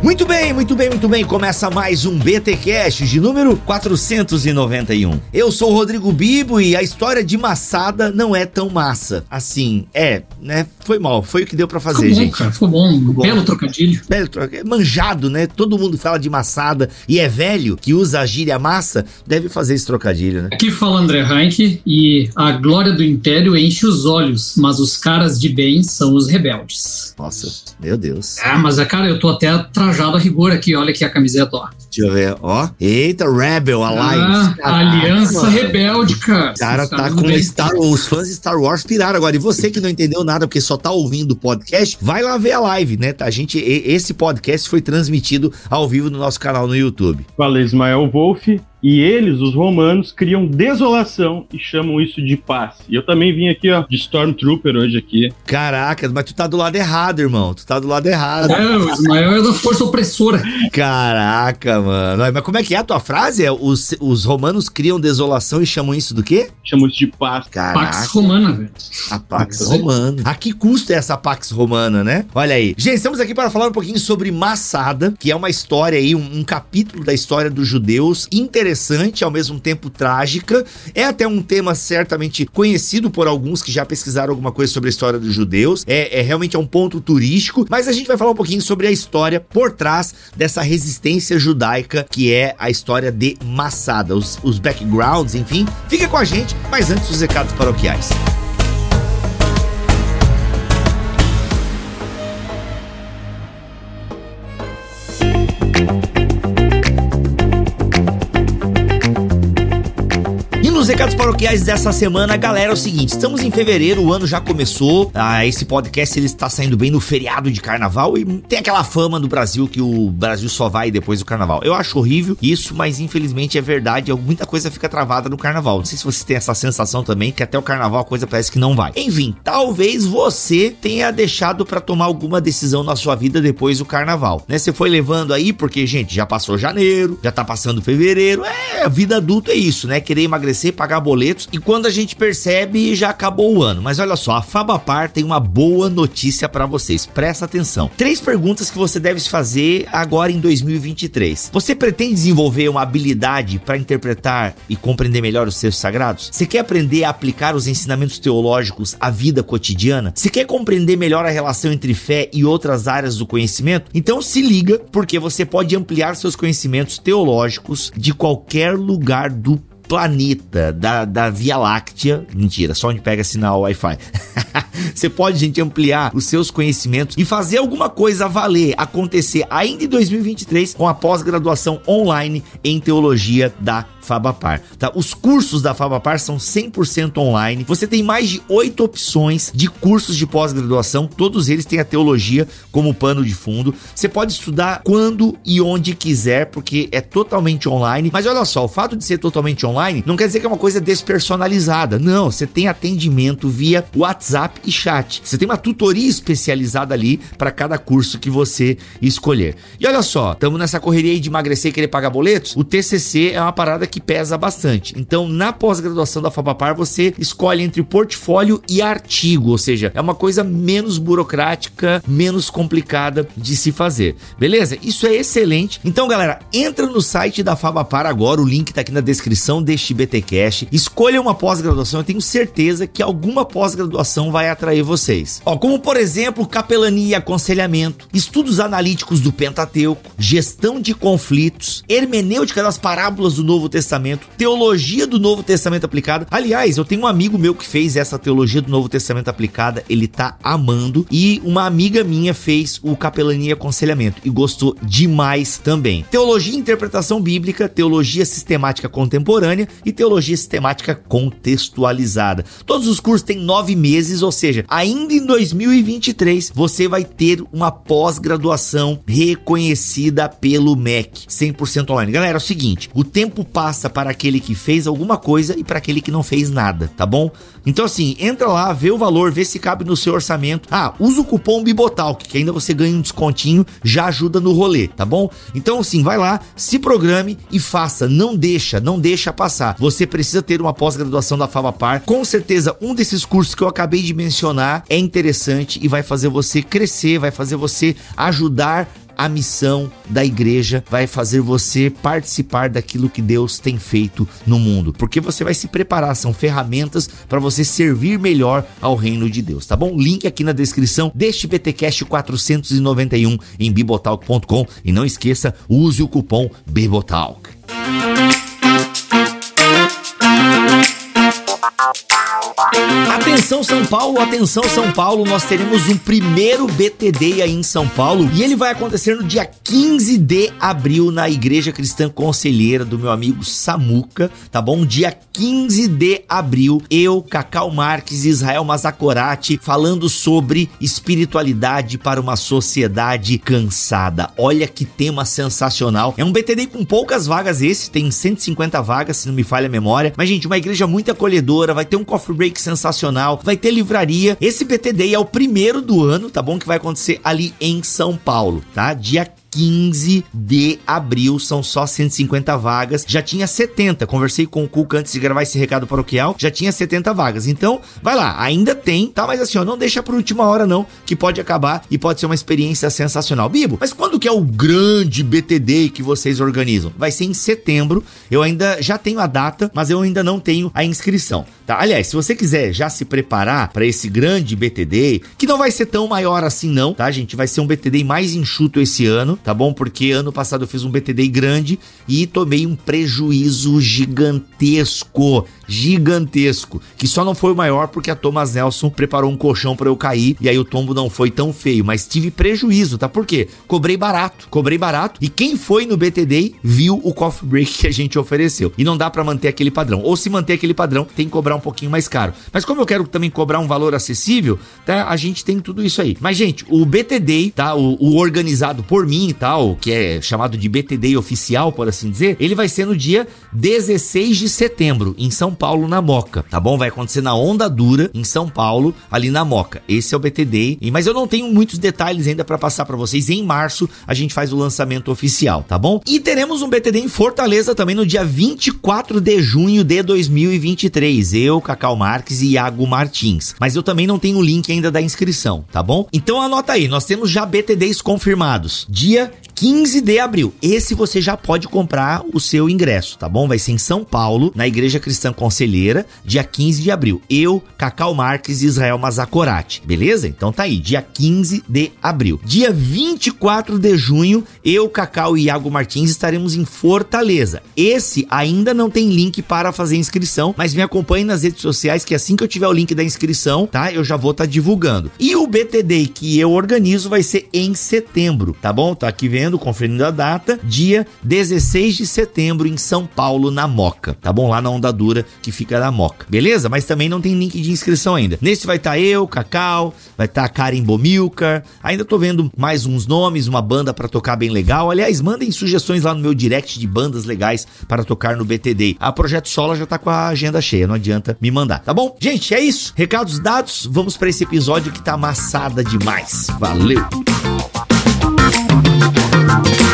Muito bem, muito bem, muito bem. Começa mais um BT Cash de número 491. Eu sou o Rodrigo Bibo e a história de Massada não é tão massa. Assim, é, né? Foi mal, foi o que deu para fazer, ficou bom, gente. Cara, ficou bom, ficou belo bom. trocadilho. Belo trocadilho. Manjado, né? Todo mundo fala de Massada e é velho que usa a gíria massa, deve fazer esse trocadilho, né? Aqui fala André Heinck e a glória do império enche os olhos, mas os caras de bem são os rebeldes. Nossa, meu Deus. Ah, mas, cara, eu tô até atrás trajado a rigor aqui, olha aqui a camiseta, ó. Deixa eu ver, ó. Eita, Rebel Alliance. Ah, Aliança mano. Rebelde, cara. O cara tá com Star Os fãs de Star Wars piraram agora. E você que não entendeu nada porque só tá ouvindo o podcast, vai lá ver a live, né? A gente, esse podcast foi transmitido ao vivo no nosso canal no YouTube. Falei Ismael Wolf, e eles, os romanos, criam desolação e chamam isso de paz. E eu também vim aqui, ó, de Stormtrooper hoje aqui. Caraca, mas tu tá do lado errado, irmão. Tu tá do lado errado. É, o Ismael é da força opressora. Caraca, mano. Mas como é que é a tua frase? É, os, os romanos criam desolação e chamam isso do quê? Chamam isso de paz. Caraca. Pax Romana, velho. A Pax Romana. A que custo é essa Pax Romana, né? Olha aí. Gente, estamos aqui para falar um pouquinho sobre Massada, que é uma história aí, um, um capítulo da história dos judeus interessante interessante, ao mesmo tempo trágica. É até um tema certamente conhecido por alguns que já pesquisaram alguma coisa sobre a história dos judeus. É, é realmente é um ponto turístico, mas a gente vai falar um pouquinho sobre a história por trás dessa resistência judaica que é a história de Massada, os, os backgrounds, enfim. Fica com a gente, mas antes os recados paroquiais. Recados paroquiais dessa semana, galera, é o seguinte: estamos em fevereiro, o ano já começou. Ah, esse podcast ele está saindo bem no feriado de carnaval e tem aquela fama do Brasil que o Brasil só vai depois do carnaval. Eu acho horrível isso, mas infelizmente é verdade. Muita coisa fica travada no carnaval. Não sei se você tem essa sensação também, que até o carnaval a coisa parece que não vai. Enfim, talvez você tenha deixado para tomar alguma decisão na sua vida depois do carnaval, né? Você foi levando aí, porque, gente, já passou janeiro, já tá passando fevereiro. É, vida adulta é isso, né? Querer emagrecer pagar boletos e quando a gente percebe já acabou o ano. Mas olha só, a Fabapar tem uma boa notícia para vocês. Presta atenção. Três perguntas que você deve fazer agora em 2023. Você pretende desenvolver uma habilidade para interpretar e compreender melhor os textos sagrados? Você quer aprender a aplicar os ensinamentos teológicos à vida cotidiana? Você quer compreender melhor a relação entre fé e outras áreas do conhecimento? Então se liga, porque você pode ampliar seus conhecimentos teológicos de qualquer lugar do planeta, da, da Via Láctea. Mentira, só onde pega sinal Wi-Fi. Você pode, gente, ampliar os seus conhecimentos e fazer alguma coisa valer, acontecer ainda em 2023 com a pós-graduação online em teologia da Fabapar. Tá? Os cursos da Fabapar são 100% online. Você tem mais de oito opções de cursos de pós-graduação, todos eles têm a teologia como pano de fundo. Você pode estudar quando e onde quiser, porque é totalmente online. Mas olha só, o fato de ser totalmente online não quer dizer que é uma coisa despersonalizada. Não, você tem atendimento via WhatsApp e chat. Você tem uma tutoria especializada ali para cada curso que você escolher. E olha só, estamos nessa correria aí de emagrecer e querer pagar boletos. O TCC é uma parada que que pesa bastante. Então, na pós-graduação da Fabapar, você escolhe entre portfólio e artigo, ou seja, é uma coisa menos burocrática, menos complicada de se fazer. Beleza? Isso é excelente. Então, galera, entra no site da Fabapar agora, o link tá aqui na descrição deste BTcast. Escolha uma pós-graduação, eu tenho certeza que alguma pós-graduação vai atrair vocês. Ó, como por exemplo, capelania e aconselhamento, estudos analíticos do Pentateuco, gestão de conflitos, hermenêutica das parábolas do Novo Testamento Testamento, teologia do Novo Testamento aplicada. Aliás, eu tenho um amigo meu que fez essa teologia do Novo Testamento aplicada, ele tá amando. E uma amiga minha fez o Capelania Aconselhamento e gostou demais também. Teologia e interpretação bíblica, teologia sistemática contemporânea contemporânea e teologia sistemática contextualizada. Todos os cursos têm nove meses, ou seja, ainda em 2023 você vai ter uma pós-graduação reconhecida pelo MEC, 100% online. Galera, é o seguinte: o tempo passa para aquele que fez alguma coisa e para aquele que não fez nada, tá bom? Então, assim, entra lá, vê o valor, vê se cabe no seu orçamento. Ah, usa o cupom Bibotalk, que ainda você ganha um descontinho, já ajuda no rolê, tá bom? Então, assim, vai lá, se programe e faça. Não deixa, não deixa passar. Você precisa ter uma pós-graduação da Favapar. Com certeza, um desses cursos que eu acabei de mencionar é interessante e vai fazer você crescer, vai fazer você ajudar a missão da igreja vai fazer você participar daquilo que Deus tem feito no mundo, porque você vai se preparar, são ferramentas para você servir melhor ao reino de Deus, tá bom? Link aqui na descrição deste BTcast 491 em bibotalk.com e não esqueça, use o cupom BIBOTALK. Atenção São Paulo, atenção São Paulo, nós teremos um primeiro BTD aí em São Paulo e ele vai acontecer no dia 15 de abril na Igreja Cristã Conselheira do meu amigo Samuca, tá bom? Dia 15 de abril, eu, Cacau Marques e Israel Mazacorati falando sobre espiritualidade para uma sociedade cansada. Olha que tema sensacional. É um BTD com poucas vagas esse, tem 150 vagas, se não me falha a memória. Mas gente, uma igreja muito acolhedora, vai ter um coffee break sensacional, vai ter livraria. Esse BTD é o primeiro do ano, tá bom? Que vai acontecer ali em São Paulo, tá? Dia 15 de abril, são só 150 vagas. Já tinha 70. Conversei com o Cuca antes de gravar esse recado paroquial, já tinha 70 vagas. Então, vai lá, ainda tem, tá? Mas assim, ó, não deixa por última hora não, que pode acabar e pode ser uma experiência sensacional. Bibo, mas quando que é o grande BTD que vocês organizam? Vai ser em setembro. Eu ainda já tenho a data, mas eu ainda não tenho a inscrição. Tá? Aliás, se você quiser já se preparar para esse grande BTD, que não vai ser tão maior assim não, tá, gente? Vai ser um BTD mais enxuto esse ano, tá bom? Porque ano passado eu fiz um BTD grande e tomei um prejuízo gigantesco, gigantesco, que só não foi o maior porque a Thomas Nelson preparou um colchão para eu cair e aí o tombo não foi tão feio, mas tive prejuízo, tá? Por quê? Cobrei barato, cobrei barato e quem foi no BTD viu o coffee break que a gente ofereceu. E não dá para manter aquele padrão. Ou se manter aquele padrão, tem que cobrar um pouquinho mais caro. Mas como eu quero também cobrar um valor acessível, tá? A gente tem tudo isso aí. Mas, gente, o BTD, tá? O, o organizado por mim e tal, que é chamado de BTD oficial, por assim dizer, ele vai ser no dia 16 de setembro, em São Paulo, na Moca, tá bom? Vai acontecer na Onda Dura, em São Paulo, ali na Moca. Esse é o BTD, mas eu não tenho muitos detalhes ainda para passar para vocês. Em março, a gente faz o lançamento oficial, tá bom? E teremos um BTD em Fortaleza também no dia 24 de junho de 2023. Eu Cacau Marques e Iago Martins. Mas eu também não tenho o link ainda da inscrição, tá bom? Então anota aí, nós temos já BTDs confirmados. Dia 15 de abril. Esse você já pode comprar o seu ingresso, tá bom? Vai ser em São Paulo, na Igreja Cristã Conselheira, dia 15 de abril. Eu, Cacau Marques e Israel Mazacorati, beleza? Então tá aí, dia 15 de abril. Dia 24 de junho, eu, Cacau e Iago Martins estaremos em Fortaleza. Esse ainda não tem link para fazer inscrição, mas me acompanhe nas redes sociais que assim que eu tiver o link da inscrição, tá? Eu já vou estar tá divulgando. E o BTD que eu organizo vai ser em setembro, tá bom? Tá aqui vendo conferindo a data, dia 16 de setembro em São Paulo, na Moca, tá bom? Lá na Onda Dura, que fica na Moca, beleza? Mas também não tem link de inscrição ainda. Nesse vai estar tá eu, Cacau, vai estar tá a Karen Bomilcar, ainda tô vendo mais uns nomes, uma banda para tocar bem legal. Aliás, mandem sugestões lá no meu direct de bandas legais para tocar no BTD. A Projeto Sola já tá com a agenda cheia, não adianta me mandar, tá bom? Gente, é isso. Recados dados, vamos para esse episódio que tá amassada demais. Valeu! Thank you.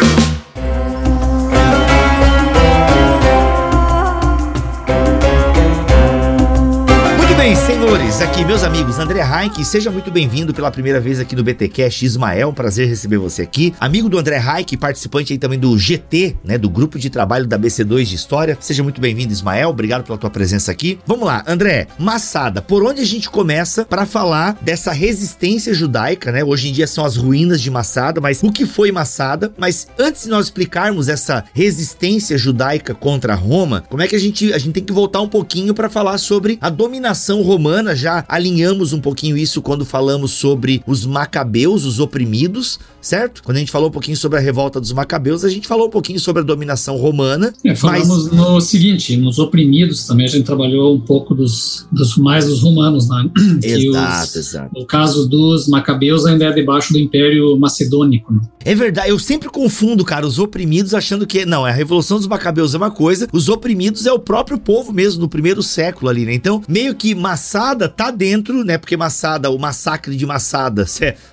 Bem, senhores, aqui meus amigos, André Heinck, seja muito bem-vindo pela primeira vez aqui no BTcast Ismael, um prazer receber você aqui. Amigo do André Heinck, participante aí também do GT, né, do grupo de trabalho da BC2 de História. Seja muito bem-vindo, Ismael, obrigado pela tua presença aqui. Vamos lá, André, Massada, por onde a gente começa para falar dessa resistência judaica, né? Hoje em dia são as ruínas de Massada, mas o que foi Massada? Mas antes de nós explicarmos essa resistência judaica contra Roma, como é que a gente a gente tem que voltar um pouquinho para falar sobre a dominação romana, já alinhamos um pouquinho isso quando falamos sobre os macabeus, os oprimidos, certo? Quando a gente falou um pouquinho sobre a revolta dos macabeus, a gente falou um pouquinho sobre a dominação romana. É, falamos mas... no seguinte, nos oprimidos também a gente trabalhou um pouco dos, dos mais dos romanos, né? Exato, os, exato. No caso dos macabeus ainda é debaixo do Império Macedônico. Né? É verdade, eu sempre confundo, cara, os oprimidos achando que não, é a revolução dos macabeus é uma coisa, os oprimidos é o próprio povo mesmo no primeiro século ali, né? Então, meio que Massada tá dentro, né? Porque Massada, o massacre de Massada,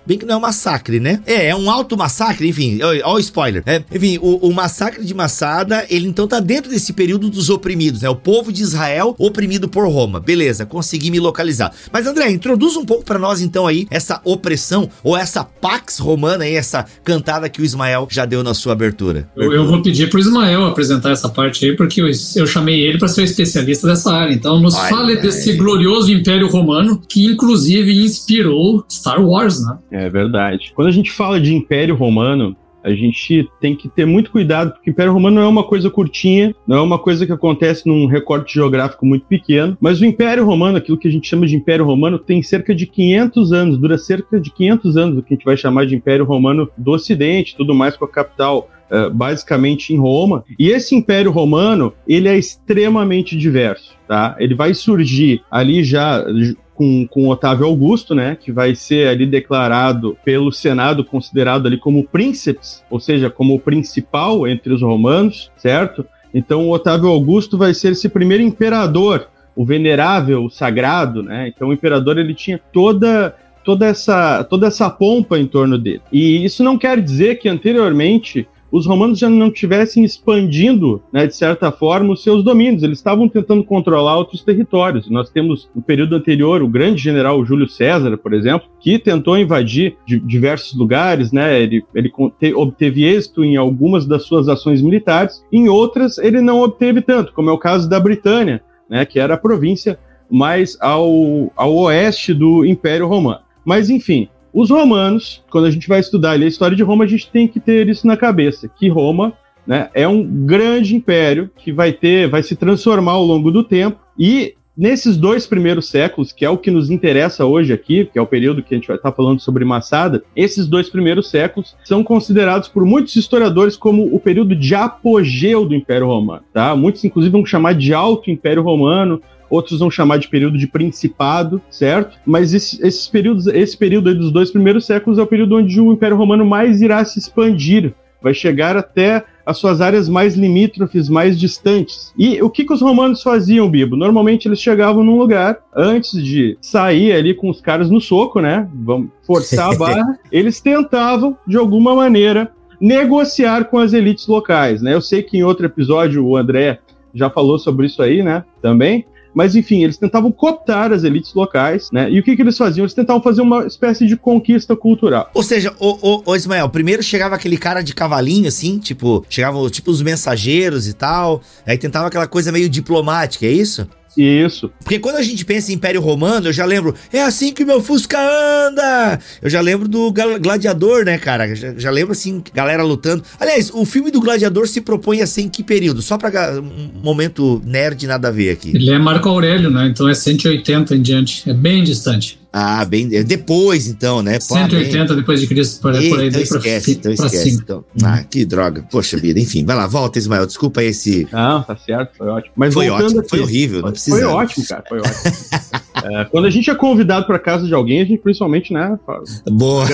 bem que não é um massacre, né? É, é um alto massacre, enfim, ó o spoiler. É, enfim, o, o massacre de Massada, ele então tá dentro desse período dos oprimidos, né? O povo de Israel oprimido por Roma. Beleza, consegui me localizar. Mas André, introduz um pouco para nós então aí essa opressão ou essa pax romana aí, essa cantada que o Ismael já deu na sua abertura. Eu, eu vou pedir pro Ismael apresentar essa parte aí, porque eu, eu chamei ele para ser especialista dessa área. Então, nos ai, fale ai. desse glorioso Império Romano que inclusive inspirou Star Wars, né? É verdade. Quando a gente fala de Império Romano, a gente tem que ter muito cuidado, porque o Império Romano não é uma coisa curtinha, não é uma coisa que acontece num recorte geográfico muito pequeno, mas o Império Romano, aquilo que a gente chama de Império Romano, tem cerca de 500 anos, dura cerca de 500 anos, o que a gente vai chamar de Império Romano do Ocidente, tudo mais com a capital basicamente em Roma. E esse Império Romano, ele é extremamente diverso, tá? Ele vai surgir ali já com, com Otávio Augusto, né, que vai ser ali declarado pelo Senado considerado ali como príncipes, ou seja, como o principal entre os romanos, certo? Então Otávio Augusto vai ser esse primeiro imperador, o venerável, o sagrado, né? Então o imperador ele tinha toda toda essa toda essa pompa em torno dele. E isso não quer dizer que anteriormente os romanos já não estivessem expandindo, né, de certa forma, os seus domínios. Eles estavam tentando controlar outros territórios. Nós temos, no período anterior, o grande general Júlio César, por exemplo, que tentou invadir diversos lugares, né? Ele, ele obteve êxito em algumas das suas ações militares, em outras ele não obteve tanto, como é o caso da Britânia, né, que era a província mais ao, ao oeste do Império Romano. Mas, enfim, os romanos, quando a gente vai estudar ali a história de Roma, a gente tem que ter isso na cabeça, que Roma né, é um grande império que vai ter, vai se transformar ao longo do tempo e nesses dois primeiros séculos, que é o que nos interessa hoje aqui, que é o período que a gente vai estar falando sobre Massada, esses dois primeiros séculos são considerados por muitos historiadores como o período de apogeu do Império Romano, tá? Muitos inclusive vão chamar de Alto Império Romano, outros vão chamar de período de principado, certo? Mas esse, esses períodos, esse período aí dos dois primeiros séculos é o período onde o Império Romano mais irá se expandir, vai chegar até as suas áreas mais limítrofes, mais distantes. E o que, que os romanos faziam, Bibo? Normalmente eles chegavam num lugar, antes de sair ali com os caras no soco, né? Vamos forçar a barra, eles tentavam, de alguma maneira, negociar com as elites locais, né? Eu sei que em outro episódio o André já falou sobre isso aí, né? Também. Mas, enfim, eles tentavam cooptar as elites locais, né? E o que, que eles faziam? Eles tentavam fazer uma espécie de conquista cultural. Ou seja, o, o, o Ismael, primeiro chegava aquele cara de cavalinho, assim, tipo, chegavam tipo os mensageiros e tal, aí tentava aquela coisa meio diplomática, é isso? Isso. Porque quando a gente pensa em Império Romano, eu já lembro, é assim que o meu Fusca anda! Eu já lembro do Gladiador, né, cara? Já, já, lembro, assim, galera lutando. Aliás, o filme do Gladiador se propõe a ser em que período? Só pra um momento nerd nada a ver aqui. Ele é Marco Aurélio, né? Então é 180 em diante. É bem distante. Ah, bem. É depois, então, né? Pô, 180 bem... depois de Cristo, por, por aí. Então esquece, pra, então esquece. Então. Ah, que droga. Poxa vida, enfim, vai lá, volta, Ismael. Desculpa esse. Não, tá certo, foi ótimo. Mas foi ótimo, aqui, foi horrível, não precisa. Foi ótimo, cara, foi ótimo. é, quando a gente é convidado para casa de alguém, a gente principalmente, né? Boa.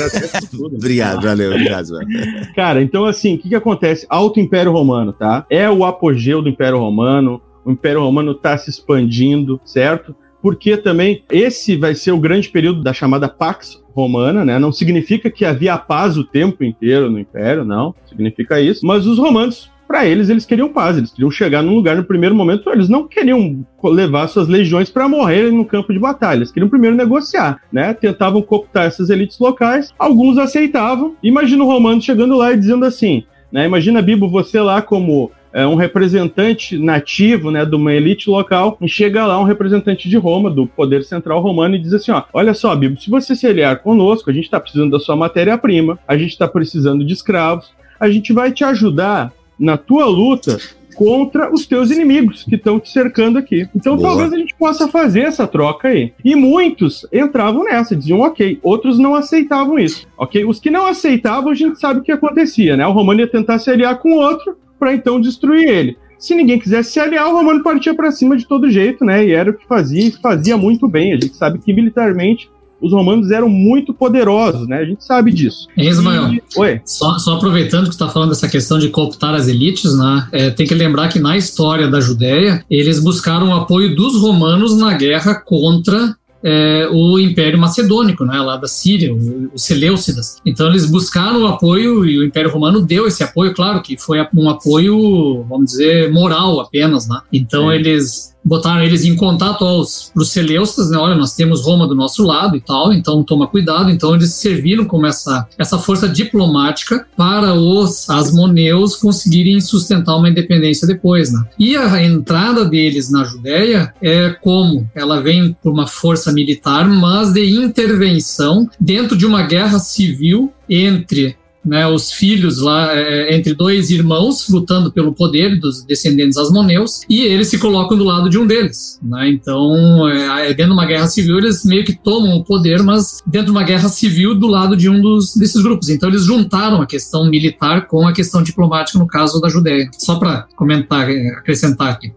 Tudo, obrigado, valeu, obrigado, mano. Cara, então assim, o que, que acontece? Alto Império Romano, tá? É o apogeu do Império Romano. O Império Romano tá se expandindo, certo? Porque também esse vai ser o grande período da chamada Pax Romana, né? Não significa que havia paz o tempo inteiro no Império, não, significa isso. Mas os romanos, para eles, eles queriam paz, eles queriam chegar num lugar no primeiro momento, eles não queriam levar suas legiões para morrer no campo de batalha, eles queriam primeiro negociar, né? Tentavam cooptar essas elites locais, alguns aceitavam. Imagina o romano chegando lá e dizendo assim, né? Imagina, Bibo, você lá como é, um representante nativo, né, de uma elite local, e chega lá um representante de Roma, do poder central romano, e diz assim: ó, olha só, Bíblia, se você se aliar conosco, a gente está precisando da sua matéria-prima, a gente está precisando de escravos, a gente vai te ajudar na tua luta contra os teus inimigos que estão te cercando aqui. Então Boa. talvez a gente possa fazer essa troca aí. E muitos entravam nessa, diziam ok. Outros não aceitavam isso, ok? Os que não aceitavam, a gente sabe o que acontecia, né? O Romano ia tentar se aliar com outro para então destruir ele. Se ninguém quisesse se aliar, o Romano partia para cima de todo jeito, né? E era o que fazia e fazia muito bem. A gente sabe que militarmente os romanos eram muito poderosos, né? A gente sabe disso. É, Ismael, e... Oi. Só, só, aproveitando que está falando dessa questão de cooptar as elites, né? É, tem que lembrar que na história da Judéia, eles buscaram o apoio dos romanos na guerra contra é, o Império Macedônico, né, lá da Síria, os Seleucidas. Então eles buscaram o apoio e o Império Romano deu esse apoio, claro que foi um apoio, vamos dizer, moral apenas, né? Então é. eles botaram eles em contato aos os Seleucidas, né? Olha, nós temos Roma do nosso lado e tal, então toma cuidado. Então eles serviram como essa, essa força diplomática para os asmoneus conseguirem sustentar uma independência depois, né? E a entrada deles na Judéia é como ela vem por uma força militar, mas de intervenção dentro de uma guerra civil entre né, os filhos lá é, entre dois irmãos lutando pelo poder dos descendentes asmoneus e eles se colocam do lado de um deles. Né? Então, é, é, dentro de uma guerra civil, eles meio que tomam o poder, mas dentro de uma guerra civil do lado de um dos, desses grupos. Então, eles juntaram a questão militar com a questão diplomática no caso da Judéia. Só para comentar, é, acrescentar aqui.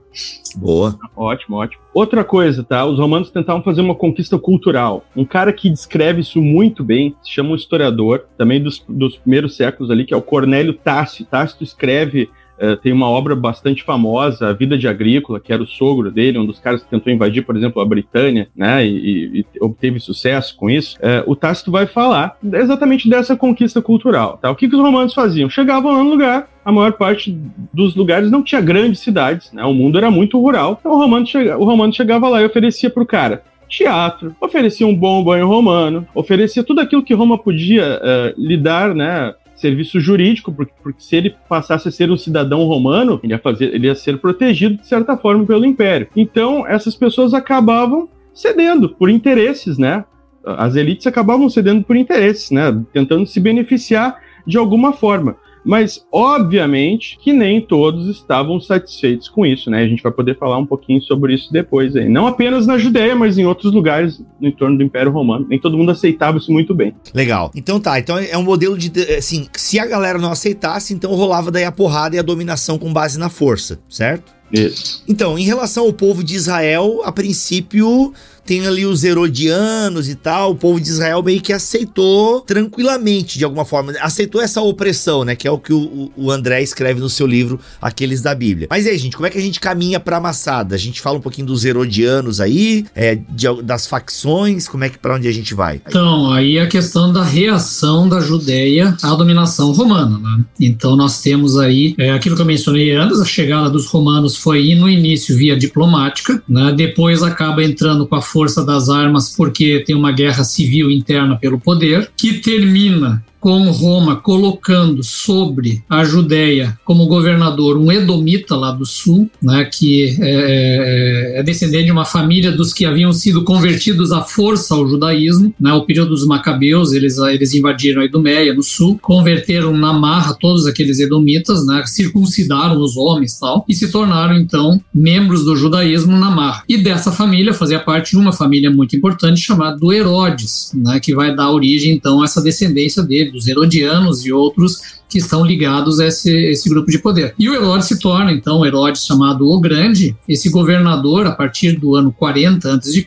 Boa. Ótimo, ótimo. Outra coisa, tá? Os romanos tentavam fazer uma conquista cultural. Um cara que descreve isso muito bem, se chama um historiador, também dos, dos primeiros séculos ali, que é o Cornélio Tácito. Tácito escreve Uh, tem uma obra bastante famosa, A Vida de Agrícola, que era o sogro dele, um dos caras que tentou invadir, por exemplo, a Britânia, né, e, e obteve sucesso com isso. Uh, o Tácito vai falar exatamente dessa conquista cultural. Tá? O que, que os romanos faziam? Chegavam lá no lugar, a maior parte dos lugares não tinha grandes cidades, né? O mundo era muito rural. Então o romano, chega, o romano chegava lá e oferecia para o cara teatro, oferecia um bom banho romano, oferecia tudo aquilo que Roma podia uh, lhe dar, né? Serviço jurídico, porque, porque, se ele passasse a ser um cidadão romano, ele ia, fazer, ele ia ser protegido de certa forma pelo império. Então, essas pessoas acabavam cedendo por interesses, né? As elites acabavam cedendo por interesses, né? Tentando se beneficiar de alguma forma. Mas, obviamente, que nem todos estavam satisfeitos com isso, né? A gente vai poder falar um pouquinho sobre isso depois aí. Não apenas na Judéia, mas em outros lugares no entorno do Império Romano. Nem todo mundo aceitava isso muito bem. Legal. Então tá, então é um modelo de. Assim, se a galera não aceitasse, então rolava daí a porrada e a dominação com base na força, certo? Isso. Então, em relação ao povo de Israel, a princípio tem ali os herodianos e tal, o povo de Israel meio que aceitou tranquilamente, de alguma forma, aceitou essa opressão, né, que é o que o, o André escreve no seu livro, Aqueles da Bíblia. Mas aí, gente, como é que a gente caminha pra Massada? A gente fala um pouquinho dos herodianos aí, é, de, das facções, como é que, pra onde a gente vai? Então, aí a questão da reação da Judéia à dominação romana, né? Então nós temos aí, é, aquilo que eu mencionei antes, a chegada dos romanos foi no início via diplomática, né? Depois acaba entrando com a força força das armas porque tem uma guerra civil interna pelo poder, que termina com Roma colocando sobre a Judéia como governador um edomita lá do sul, né, que é, é, é, descendente de uma família dos que haviam sido convertidos à força ao judaísmo. Né, o período dos macabeus, eles, eles invadiram a Idumeia no sul, converteram na marra todos aqueles edomitas, né, circuncidaram os homens tal, e se tornaram então membros do judaísmo na marra. E dessa família fazia parte de uma família muito importante chamada do Herodes, né, que vai dar origem então a essa descendência dele dos herodianos e outros que estão ligados a esse, esse grupo de poder. E o Herodes se torna, então, Herodes chamado o Grande, esse governador a partir do ano 40 a.C.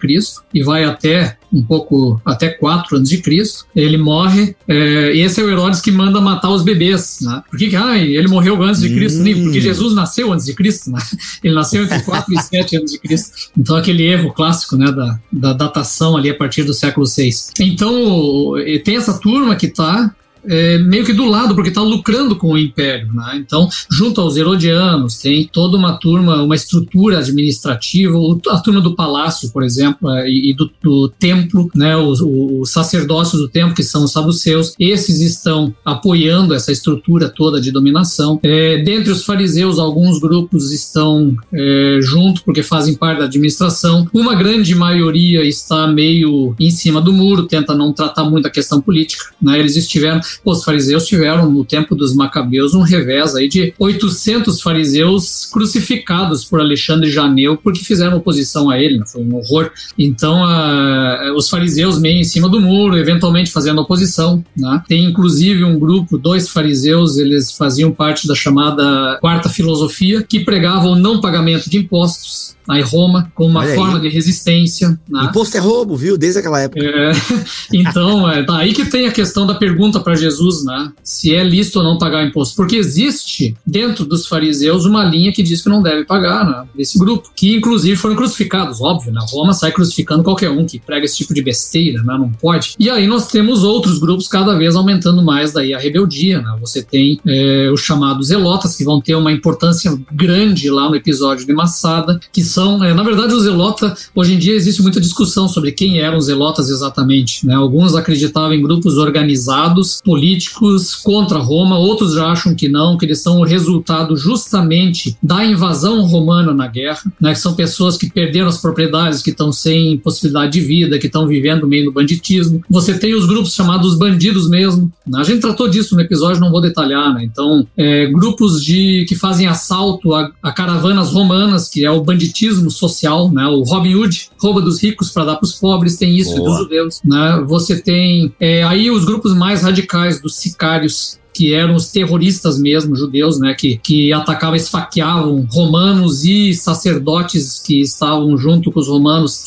e vai até um pouco até 4 anos de Cristo, ele morre. É, esse é o Herodes que manda matar os bebês. Né? Por que, que ah, ele morreu antes de Cristo? Hum. Porque Jesus nasceu antes de Cristo. Né? Ele nasceu entre 4 e 7 anos de Cristo. Então, aquele erro clássico né, da, da datação ali a partir do século 6. Então, tem essa turma que está é, meio que do lado, porque está lucrando com o império. Né? Então, junto aos herodianos, tem toda uma turma, uma estrutura administrativa, a turma do palácio, por exemplo, é, e, e do, do, templo, né? os, os sacerdócios do templo, que são os saduceus, esses estão apoiando essa estrutura toda de dominação. É, dentre os fariseus, alguns grupos estão é, junto, porque fazem parte da administração. Uma grande maioria está meio em cima do muro, tenta não tratar muito a questão política. Né? Eles estiveram os fariseus tiveram, no tempo dos macabeus, um revés aí de 800 fariseus crucificados por Alexandre Janeu porque fizeram oposição a ele, né? foi um horror. Então, uh, os fariseus meio em cima do muro, eventualmente fazendo oposição. Né? Tem inclusive um grupo, dois fariseus, eles faziam parte da chamada quarta filosofia, que pregavam não pagamento de impostos em Roma como uma Olha forma aí. de resistência. Né? Imposto é roubo, viu? Desde aquela época. É, então, é daí que tem a questão da pergunta para Jesus, né? Se é lícito ou não pagar imposto. Porque existe dentro dos fariseus uma linha que diz que não deve pagar, né? Esse grupo, que inclusive foram crucificados, óbvio, né? Roma sai crucificando qualquer um que prega esse tipo de besteira, né? Não pode. E aí nós temos outros grupos cada vez aumentando mais daí a rebeldia, né? Você tem é, os chamados zelotas, que vão ter uma importância grande lá no episódio de Massada, que são, é, na verdade, os zelotas, hoje em dia existe muita discussão sobre quem eram os zelotas exatamente. Né? Alguns acreditavam em grupos organizados, políticos, contra Roma, outros já acham que não, que eles são o resultado justamente da invasão romana na guerra, né? que são pessoas que perderam as propriedades, que estão sem possibilidade de vida, que estão vivendo meio no banditismo. Você tem os grupos chamados bandidos mesmo. Né? A gente tratou disso no episódio, não vou detalhar. Né? Então, é, grupos de que fazem assalto a, a caravanas romanas, que é o banditismo social, né? O Robin Hood rouba dos ricos para dar para os pobres, tem isso Boa. dos judeus, né? Você tem é, aí os grupos mais radicais dos sicários que eram os terroristas mesmo, judeus, né, que, que atacavam, esfaqueavam romanos e sacerdotes que estavam junto com os romanos,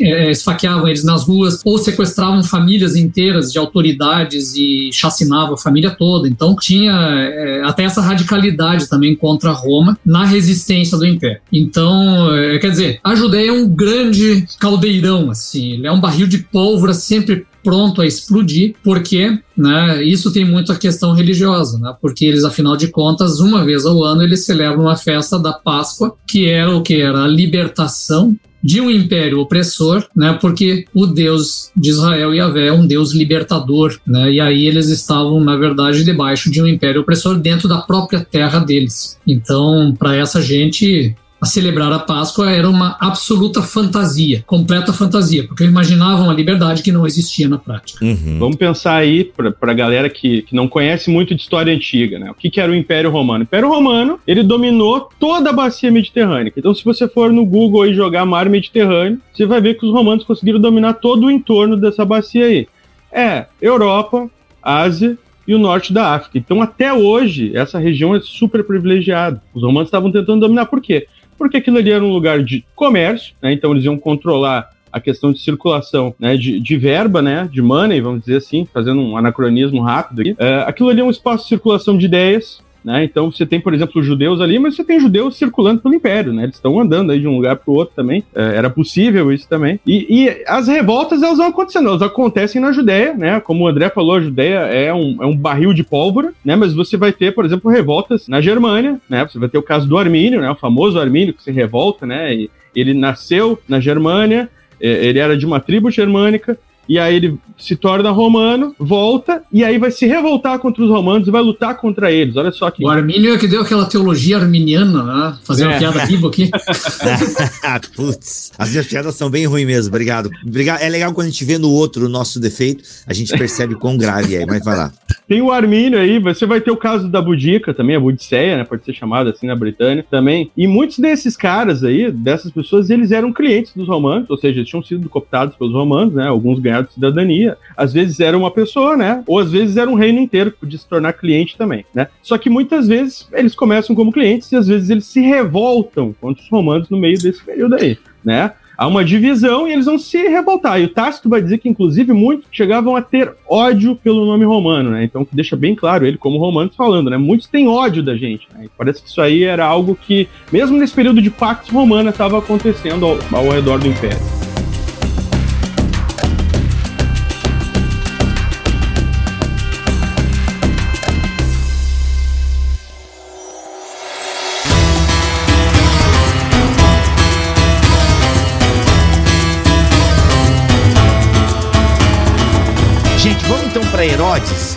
é, esfaqueavam eles nas ruas, ou sequestravam famílias inteiras de autoridades e chacinavam a família toda. Então tinha é, até essa radicalidade também contra Roma na resistência do Império. Então, é, quer dizer, a Judéia é um grande caldeirão, assim, ele é um barril de pólvora sempre pronto a explodir, porque né, isso tem muito a questão religiosa, né, porque eles, afinal de contas, uma vez ao ano, eles celebram uma festa da Páscoa, que era o que? Era a libertação de um império opressor, né? Porque o Deus de Israel, Yahvé, é um Deus libertador, né? E aí eles estavam, na verdade, debaixo de um império opressor dentro da própria terra deles. Então, para essa gente, a celebrar a Páscoa era uma absoluta fantasia, completa fantasia, porque imaginava uma liberdade que não existia na prática. Uhum. Vamos pensar aí, para a galera que, que não conhece muito de história antiga, né? O que, que era o Império Romano? O Império Romano, ele dominou toda a bacia mediterrânea. Então, se você for no Google e jogar mar Mediterrâneo, você vai ver que os romanos conseguiram dominar todo o entorno dessa bacia aí. É, Europa, Ásia e o norte da África. Então, até hoje, essa região é super privilegiada. Os romanos estavam tentando dominar. Por quê? Porque aquilo ali era um lugar de comércio, né? Então eles iam controlar a questão de circulação né, de, de, verba, né, de money, vamos dizer assim, fazendo um anacronismo rápido aqui. É, aquilo ali é um espaço de circulação de ideias, né? Então você tem, por exemplo, os judeus ali, mas você tem judeus circulando pelo império, né? Eles estão andando aí de um lugar para o outro também. É, era possível isso também. E, e, as revoltas elas vão acontecendo, elas acontecem na Judéia, né? Como o André falou, a Judéia é um, é um barril de pólvora, né? Mas você vai ter, por exemplo, revoltas na Germânia, né? Você vai ter o caso do Armínio, né? O famoso Armínio que se revolta, né? E ele nasceu na Germânia, é, ele era de uma tribo germânica, e aí ele se torna romano, volta, e aí vai se revoltar contra os romanos e vai lutar contra eles. Olha só que. O Armínio é que deu aquela teologia arminiana, né? Fazer é. uma piada viva aqui. Putz, as minhas piadas são bem ruins mesmo, obrigado. obrigado. É legal quando a gente vê no outro o nosso defeito, a gente percebe quão grave é, mas vai lá. Tem o Armínio aí, você vai ter o caso da Budica também, a Budiceia, né? Pode ser chamada assim na Britânia também. E muitos desses caras aí, dessas pessoas, eles eram clientes dos romanos, ou seja, eles tinham sido cooptados pelos romanos, né? Alguns ganharam de cidadania. Às vezes era uma pessoa, né? Ou às vezes era um reino inteiro que podia se tornar cliente também, né? Só que muitas vezes eles começam como clientes e às vezes eles se revoltam contra os romanos no meio desse período aí, né? há uma divisão e eles vão se revoltar. E o Tácito vai dizer que, inclusive, muitos chegavam a ter ódio pelo nome romano, né? Então, deixa bem claro ele como romano falando, né? Muitos têm ódio da gente, né? Parece que isso aí era algo que, mesmo nesse período de Pax Romana, estava acontecendo ao, ao redor do Império.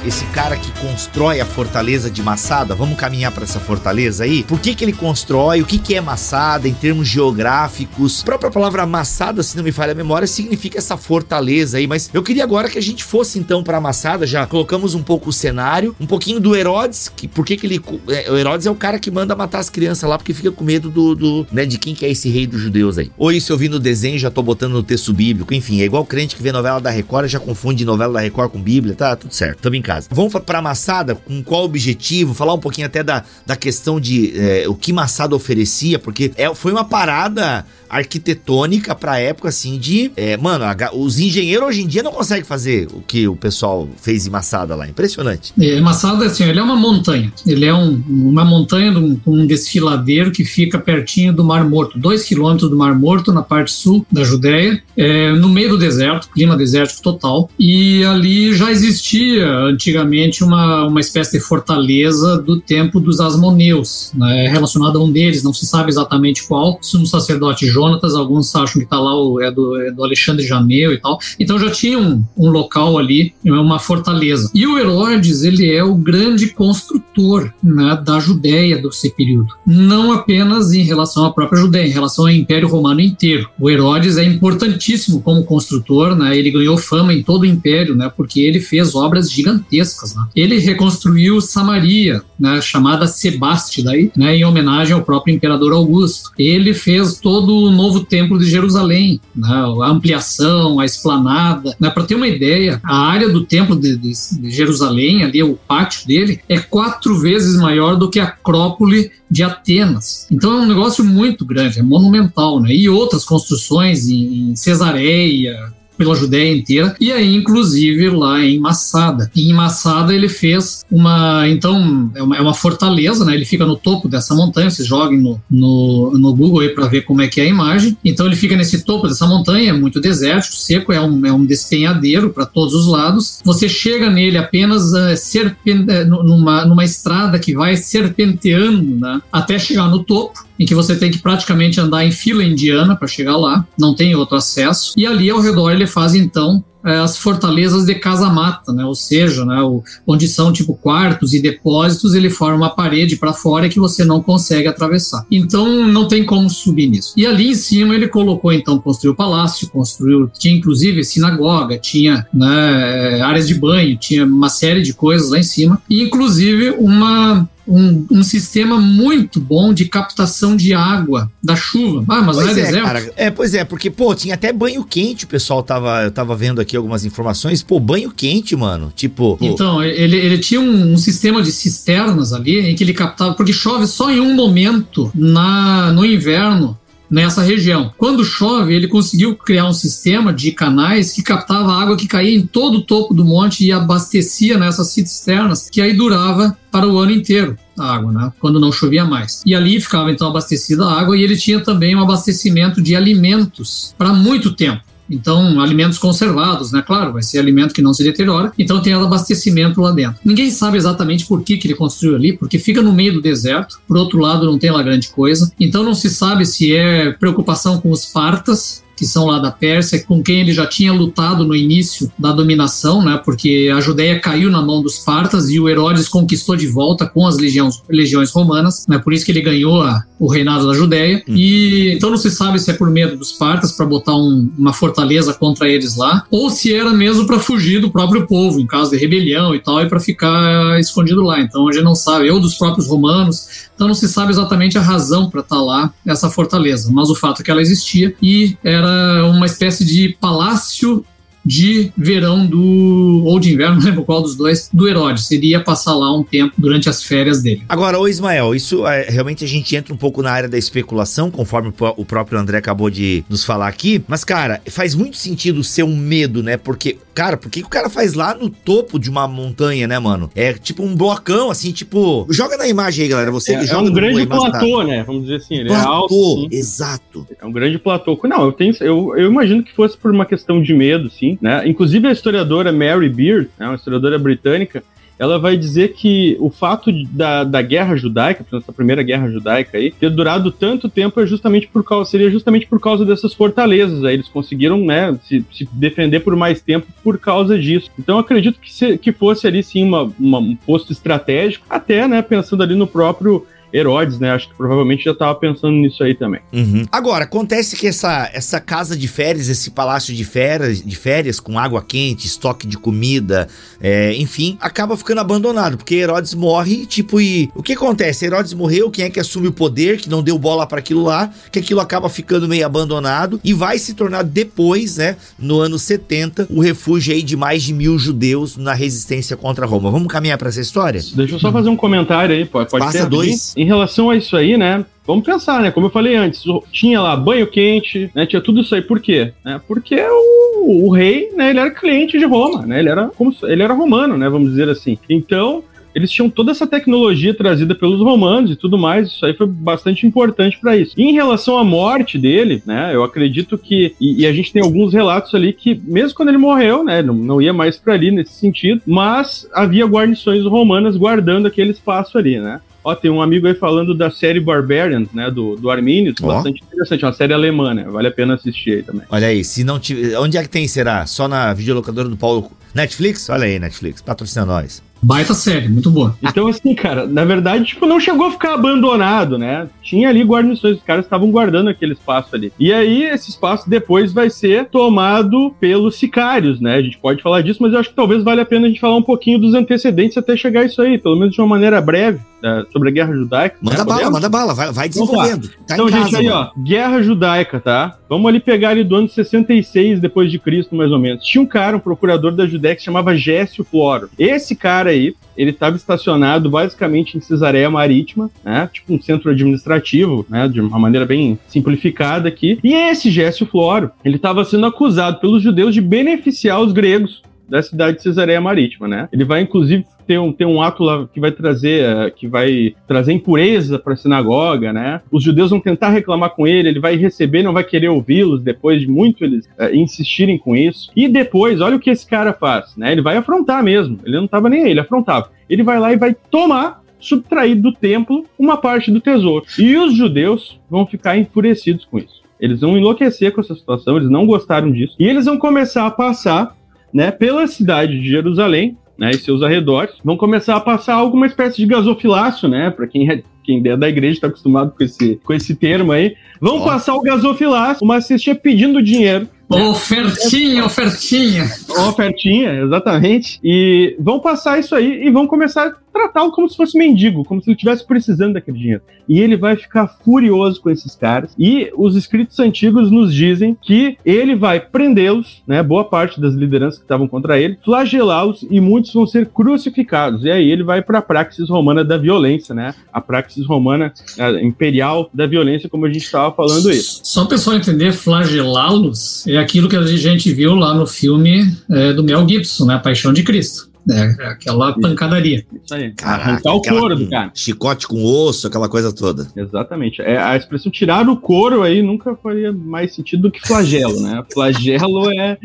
Esse cara que constrói a fortaleza de Massada. Vamos caminhar para essa fortaleza aí? Por que, que ele constrói? O que, que é Massada em termos geográficos? A própria palavra Massada, se não me falha a memória, significa essa fortaleza aí. Mas eu queria agora que a gente fosse então para Massada. Já colocamos um pouco o cenário, um pouquinho do Herodes. Que, por que, que ele. É, o Herodes é o cara que manda matar as crianças lá porque fica com medo do, do né, de quem que é esse rei dos judeus aí. Ou isso eu vi no desenho, já tô botando no texto bíblico. Enfim, é igual crente que vê novela da Record já confunde novela da Record com Bíblia, tá tudo certo, tamo em casa. Vamos pra Massada, com qual objetivo? Falar um pouquinho até da, da questão de é, o que Massada oferecia, porque é, foi uma parada arquitetônica pra época, assim, de. É, mano, a, os engenheiros hoje em dia não conseguem fazer o que o pessoal fez em Massada lá. Impressionante. É, Massada, assim, ele é uma montanha. Ele é um, uma montanha com um, um, desfiladeiro que fica pertinho do Mar Morto, dois quilômetros do Mar Morto, na parte sul da Judéia, é, no meio do deserto, clima desértico total. E ali já existia antigamente uma, uma espécie de fortaleza do tempo dos Asmoneus, né, relacionada a um deles, não se sabe exatamente qual, sumo sacerdote Jonatas, alguns acham que está lá o, é, do, é do Alexandre Janeu e tal. Então já tinha um, um local ali, uma fortaleza. E o Herodes, ele é o grande construtor né, da Judéia desse período. Não apenas em relação à própria Judéia, em relação ao Império Romano inteiro. O Herodes é importantíssimo como construtor, né? Ele ganhou fama em todo o Império, né? Porque ele fez obras gigantescas. Né? Ele reconstruiu Samaria, né? Chamada Sebástida, né? Em homenagem ao próprio Imperador Augusto. Ele fez todo o novo templo de Jerusalém, né, a ampliação, a esplanada. Né, Para ter uma ideia, a área do templo de, de, de, Jerusalém, ali o pátio dele, é quatro vezes maior do que a Acrópole de Atenas. Então é um negócio muito grande, é monumental, né? E outras construções em, em Cesareia, pela Judéia inteira, e aí, inclusive, lá em Massada. E em Massada ele fez uma. Então, é uma, é uma fortaleza, né? Ele fica no topo dessa montanha, vocês joguem no, no, no Google aí para ver como é que é a imagem. Então, ele fica nesse topo dessa montanha, é muito desértico, seco, é um, é um despenhadeiro para todos os lados. Você chega nele apenas uh, serpen eh, numa, numa estrada que vai serpenteando né? até chegar no topo em que você tem que praticamente andar em fila indiana para chegar lá, não tem outro acesso. E ali ao redor ele faz então é, as fortalezas de casa-mata, né? ou seja, né, o, onde são tipo quartos e depósitos, ele forma uma parede para fora que você não consegue atravessar. Então não tem como subir nisso. E ali em cima ele colocou então, construiu palácio, construiu, tinha inclusive sinagoga, tinha né, áreas de banho, tinha uma série de coisas lá em cima, e inclusive uma um, um, sistema muito bom de captação de água da chuva. Ah, mas pois não é, é deserto? Cara. É, pois é, porque, pô, tinha até banho quente, o pessoal tava, eu tava vendo aqui algumas informações. Pô, banho quente, mano. Tipo. Pô. Então, ele, ele tinha um, um, sistema de cisternas ali em que ele captava, porque chove só em um momento na, no inverno nessa região. Quando chove, ele conseguiu criar um sistema de canais que captava água que caía em todo o topo do monte e abastecia nessas cisternas, que aí durava para o ano inteiro a água, né? Quando não chovia mais. E ali ficava então abastecida a água e ele tinha também um abastecimento de alimentos para muito tempo. Então, alimentos conservados, né? Claro, vai ser alimento que não se deteriora. Então, tem abastecimento lá dentro. Ninguém sabe exatamente por que, que ele construiu ali, porque fica no meio do deserto. Por outro lado, não tem lá grande coisa. Então, não se sabe se é preocupação com os partas, que são lá da Pérsia, com quem ele já tinha lutado no início da dominação, né? Porque a Judéia caiu na mão dos partas e o Herodes conquistou de volta com as legiões, legiões romanas, né? Por isso que ele ganhou a, o reinado da Judéia. Hum. E então não se sabe se é por medo dos partas para botar um, uma fortaleza contra eles lá, ou se era mesmo para fugir do próprio povo em caso de rebelião e tal, e para ficar escondido lá. Então a gente não sabe, ou dos próprios romanos. Então não se sabe exatamente a razão para estar tá lá essa fortaleza, mas o fato é que ela existia e era uma espécie de palácio de verão do. ou de inverno, não lembro qual dos dois, do Herodes. Ele ia passar lá um tempo durante as férias dele. Agora, ô Ismael, isso é, realmente a gente entra um pouco na área da especulação, conforme o próprio André acabou de nos falar aqui. Mas, cara, faz muito sentido ser um medo, né? Porque, cara, por que o cara faz lá no topo de uma montanha, né, mano? É tipo um blocão, assim, tipo. Joga na imagem aí, galera. Você é, joga é um grande platô, né? Vamos dizer assim. Ele platô, é alto. Sim. Exato. É um grande platô. Não, eu tenho. Eu, eu imagino que fosse por uma questão de medo, sim. Né? Inclusive a historiadora Mary Beard, né, uma historiadora britânica, ela vai dizer que o fato da, da guerra judaica, essa primeira guerra judaica aí, ter durado tanto tempo é justamente por causa, seria justamente por causa dessas fortalezas. Aí eles conseguiram, né, se, se defender por mais tempo por causa disso. Então acredito que, se, que fosse ali sim uma, uma, um posto estratégico, até, né, pensando ali no próprio Herodes, né? Acho que provavelmente já estava pensando nisso aí também. Uhum. Agora, acontece que essa, essa casa de férias, esse palácio de férias, de férias com água quente, estoque de comida, é, enfim, acaba ficando abandonado, porque Herodes morre, tipo, e o que acontece? Herodes morreu, quem é que assume o poder, que não deu bola para aquilo lá, que aquilo acaba ficando meio abandonado e vai se tornar depois, né, no ano 70, o refúgio aí de mais de mil judeus na resistência contra Roma. Vamos caminhar para essa história? Deixa eu só fazer um comentário aí, pode, pode Passa dois em relação a isso aí, né? Vamos pensar, né? Como eu falei antes, tinha lá banho quente, né? Tinha tudo isso aí. Por quê? É porque o, o rei, né? Ele era cliente de Roma, né? Ele era como ele era romano, né? Vamos dizer assim. Então eles tinham toda essa tecnologia trazida pelos romanos e tudo mais, isso aí foi bastante importante para isso. em relação à morte dele, né, eu acredito que, e, e, a gente tem alguns relatos ali que, mesmo quando ele morreu, né, não, não ia mais para ali nesse sentido, mas havia guarnições romanas guardando aquele espaço ali, né. Ó, tem um amigo aí falando da série Barbarians, né? Do, do Arminius. Oh. Bastante interessante. Uma série alemã, né? Vale a pena assistir aí também. Olha aí, se não tiver. Onde é que tem, será? Só na videolocadora do Paulo. Netflix? Olha aí, Netflix. Patrocina nós. Baita série, muito boa. Então, assim, cara, na verdade, tipo, não chegou a ficar abandonado, né? Tinha ali guarnições, os caras estavam guardando aquele espaço ali. E aí, esse espaço depois vai ser tomado pelos sicários, né? A gente pode falar disso, mas eu acho que talvez valha a pena a gente falar um pouquinho dos antecedentes até chegar a isso aí, pelo menos de uma maneira breve, né? sobre a Guerra Judaica. Manda né? bala, Podemos? manda bala, vai, vai desenvolvendo. Tá então, gente, casa, aí, mano. ó, Guerra Judaica, tá? Vamos ali pegar ali do ano 66 depois de Cristo, mais ou menos. Tinha um cara, um procurador da Judéia que se chamava Gécio Floro. Esse cara aí, ele estava estacionado basicamente em Cesareia Marítima, né? Tipo um centro administrativo, né? De uma maneira bem simplificada aqui. E esse Gécio Floro, ele estava sendo acusado pelos judeus de beneficiar os gregos da cidade de Cesareia Marítima, né? Ele vai inclusive ter um, ter um ato lá que vai trazer eh, que vai trazer impureza para a sinagoga, né? Os judeus vão tentar reclamar com ele, ele vai receber, não vai querer ouvi-los depois de muito eles uh, insistirem com isso. E depois, olha o que esse cara faz, né? Ele vai afrontar mesmo. Ele não estava nem aí, ele afrontava. Ele vai lá e vai tomar subtrair do templo uma parte do tesouro. E os judeus vão ficar enfurecidos com isso. Eles vão enlouquecer com essa situação, eles não gostaram disso. E eles vão começar a passar né, pela cidade de Jerusalém, né, e seus arredores, vão começar a passar alguma espécie de gasofilácio, né, para quem é, quem é da igreja está acostumado com esse, com esse termo aí, vão passar o gasofilácio, uma cestinha pedindo dinheiro Ofertinha, ofertinha. Ofertinha, exatamente. E vão passar isso aí e vão começar a tratá-lo como se fosse mendigo, como se ele estivesse precisando daquele dinheiro. E ele vai ficar furioso com esses caras. E os escritos antigos nos dizem que ele vai prendê-los, né? Boa parte das lideranças que estavam contra ele, flagelá-los e muitos vão ser crucificados. E aí ele vai para a praxis romana da violência, né? A praxis romana a imperial da violência, como a gente estava falando isso. Só o pessoal entender, flagelá-los é aquilo que a gente viu lá no filme é, do Mel Gibson, né? Paixão de Cristo. É, é aquela pancadaria. Isso aí. Caraca, Arrancar o couro do cara. Chicote com osso, aquela coisa toda. Exatamente. É, a expressão tirar o couro aí nunca faria mais sentido do que flagelo, né? Flagelo é,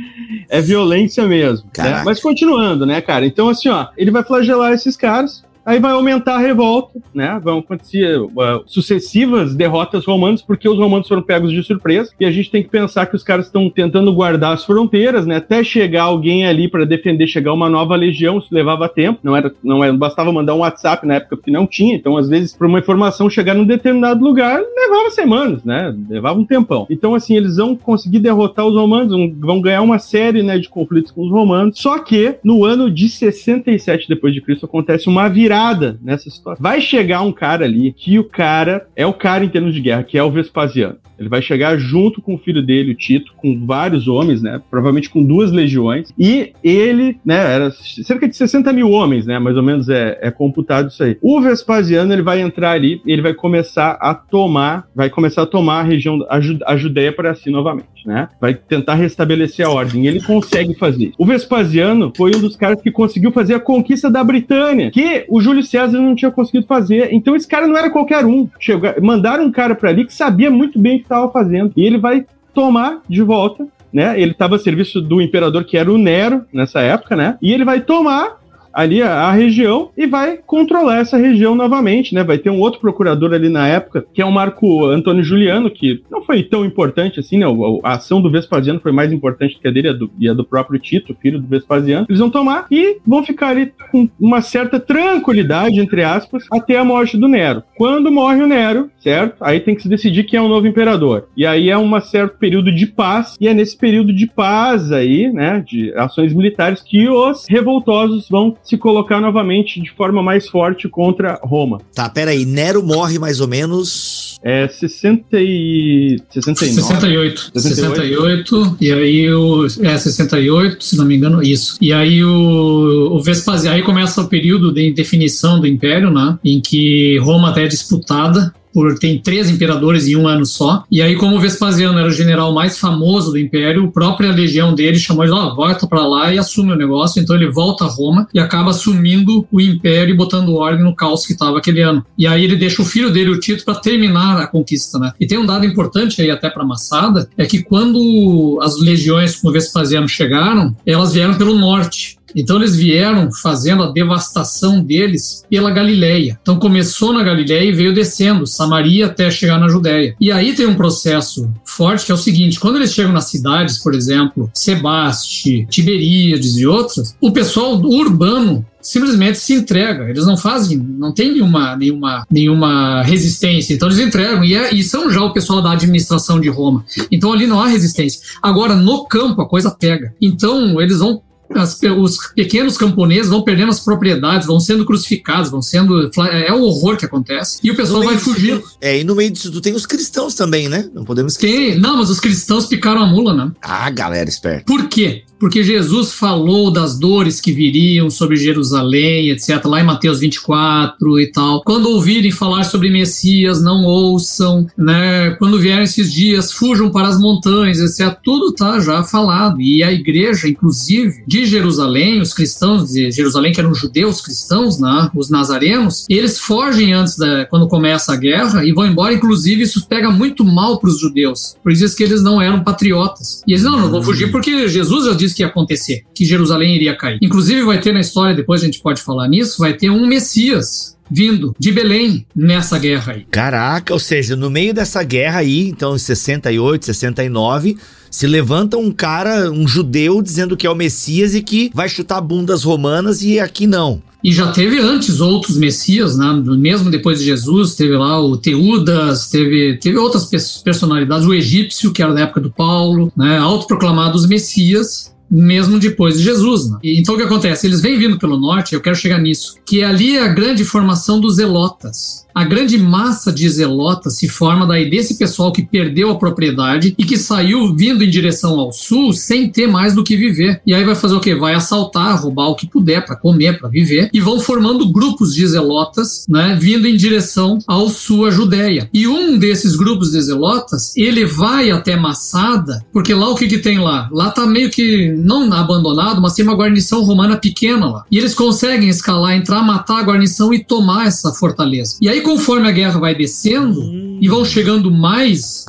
é violência mesmo. Né? Mas continuando, né, cara? Então, assim, ó, ele vai flagelar esses caras Aí vai aumentar a revolta, né? Vão acontecer uh, sucessivas derrotas romanas, porque os romanos foram pegos de surpresa. E a gente tem que pensar que os caras estão tentando guardar as fronteiras, né? Até chegar alguém ali para defender, chegar uma nova legião, isso levava tempo. Não era, não era, bastava mandar um WhatsApp na época, porque não tinha. Então, às vezes, para uma informação chegar num determinado lugar, levava semanas, né? Levava um tempão. Então, assim, eles vão conseguir derrotar os romanos, vão ganhar uma série, né, de conflitos com os romanos. Só que no ano de 67 depois de Cristo acontece uma virada virada nessa situação. Vai chegar um cara ali que o cara é o cara em termos de guerra, que é o Vespasiano. Ele vai chegar junto com o filho dele, o Tito, com vários homens, né? Provavelmente com duas legiões. E ele, né? Era cerca de 60 mil homens, né? Mais ou menos é, é computado isso aí. O Vespasiano, ele vai entrar ali ele vai começar a tomar, vai começar a tomar a região, a, Judéia para si novamente, né? Vai tentar restabelecer a ordem. Ele consegue fazer. O Vespasiano foi um dos caras que conseguiu fazer a conquista da Britânia, que o Júlio César não tinha conseguido fazer. Então esse cara não era qualquer um. Chegou, mandaram um cara para ali que sabia muito bem estava fazendo. E ele vai tomar de volta né? Ele estava a serviço do imperador que era o Nero nessa época, né? E ele vai tomar ali a, a, região e vai controlar essa região novamente, né? Vai ter um outro procurador ali na época, que é o Marco Antônio Juliano, que não foi tão importante assim, né? A ação do Vespasiano foi mais importante que a dele a do, e a do próprio Tito, filho do Vespasiano. Eles vão tomar e vão ficar ali com uma certa tranquilidade, entre aspas, até a morte do Nero. Quando morre o Nero, certo? Aí tem que se decidir quem é o novo imperador. E aí é um certo período de paz, e é nesse período de paz aí, né, de ações militares, que os revoltosos vão se colocar novamente de forma mais forte contra Roma. Tá, peraí, Nero morre mais ou menos. É 60 e... 69? 68. 68. 68 e aí o. É, 68, se não me engano, isso. E aí o, o Vespasiano, aí começa o período de definição do Império, né? Em que Roma até é disputada por tem três imperadores em um ano só. E aí, como Vespasiano era o general mais famoso do império, a própria legião dele chamou ele, ó, oh, volta para lá e assume o negócio. Então ele volta a Roma e acaba assumindo o império e botando ordem no caos que estava aquele ano. E aí ele deixa o filho dele, o Tito, para terminar a conquista, né? E tem um dado importante aí até para Massada, é que quando as legiões com Vespasiano chegaram, elas vieram pelo norte. Então eles vieram fazendo a devastação deles pela Galileia. Então começou na Galileia e veio descendo, Samaria até chegar na Judéia. E aí tem um processo forte que é o seguinte: quando eles chegam nas cidades, por exemplo, Sebaste, Tiberíades e outras, o pessoal urbano simplesmente se entrega. Eles não fazem, não tem nenhuma, nenhuma, nenhuma resistência. Então eles entregam e, é, e são já o pessoal da administração de Roma. Então ali não há resistência. Agora no campo a coisa pega. Então eles vão as, os pequenos camponeses vão perdendo as propriedades, vão sendo crucificados, vão sendo. É o horror que acontece. E o pessoal vai fugir. É, e no meio disso tu tem os cristãos também, né? Não podemos esquecer. Tem, não, mas os cristãos picaram a mula, né? Ah, galera esperta. Por quê? Porque Jesus falou das dores que viriam sobre Jerusalém, etc., lá em Mateus 24 e tal. Quando ouvirem falar sobre Messias, não ouçam, né? Quando vierem esses dias, fujam para as montanhas, etc. Tudo tá já falado. E a igreja, inclusive, de Jerusalém, os cristãos de Jerusalém, que eram judeus cristãos, né? os nazarenos, eles fogem antes da quando começa a guerra e vão embora. Inclusive, isso pega muito mal para os judeus. Por isso que eles não eram patriotas. E eles não, não vão fugir porque Jesus já disse que ia acontecer, que Jerusalém iria cair. Inclusive, vai ter na história, depois a gente pode falar nisso, vai ter um Messias vindo de Belém nessa guerra aí. Caraca, ou seja, no meio dessa guerra aí, então em 68, 69, se levanta um cara, um judeu, dizendo que é o Messias e que vai chutar bundas romanas e aqui não. E já teve antes outros messias, né? mesmo depois de Jesus, teve lá o Teudas, teve, teve outras personalidades, o egípcio, que era da época do Paulo, né? autoproclamados messias, mesmo depois de Jesus. Né? Então o que acontece? Eles vêm vindo pelo norte, eu quero chegar nisso, que ali é a grande formação dos zelotas. A grande massa de zelotas se forma daí desse pessoal que perdeu a propriedade e que saiu vindo em direção ao sul sem ter mais do que viver. E aí vai fazer o quê? Vai assaltar, roubar o que puder para comer, para viver, e vão formando grupos de zelotas, né, vindo em direção ao sul, a Judéia. E um desses grupos de zelotas, ele vai até Massada, porque lá o que que tem lá? Lá tá meio que não abandonado, mas tem uma guarnição romana pequena lá. E eles conseguem escalar, entrar, matar a guarnição e tomar essa fortaleza. E aí conforme a guerra vai descendo hum. E vão chegando mais,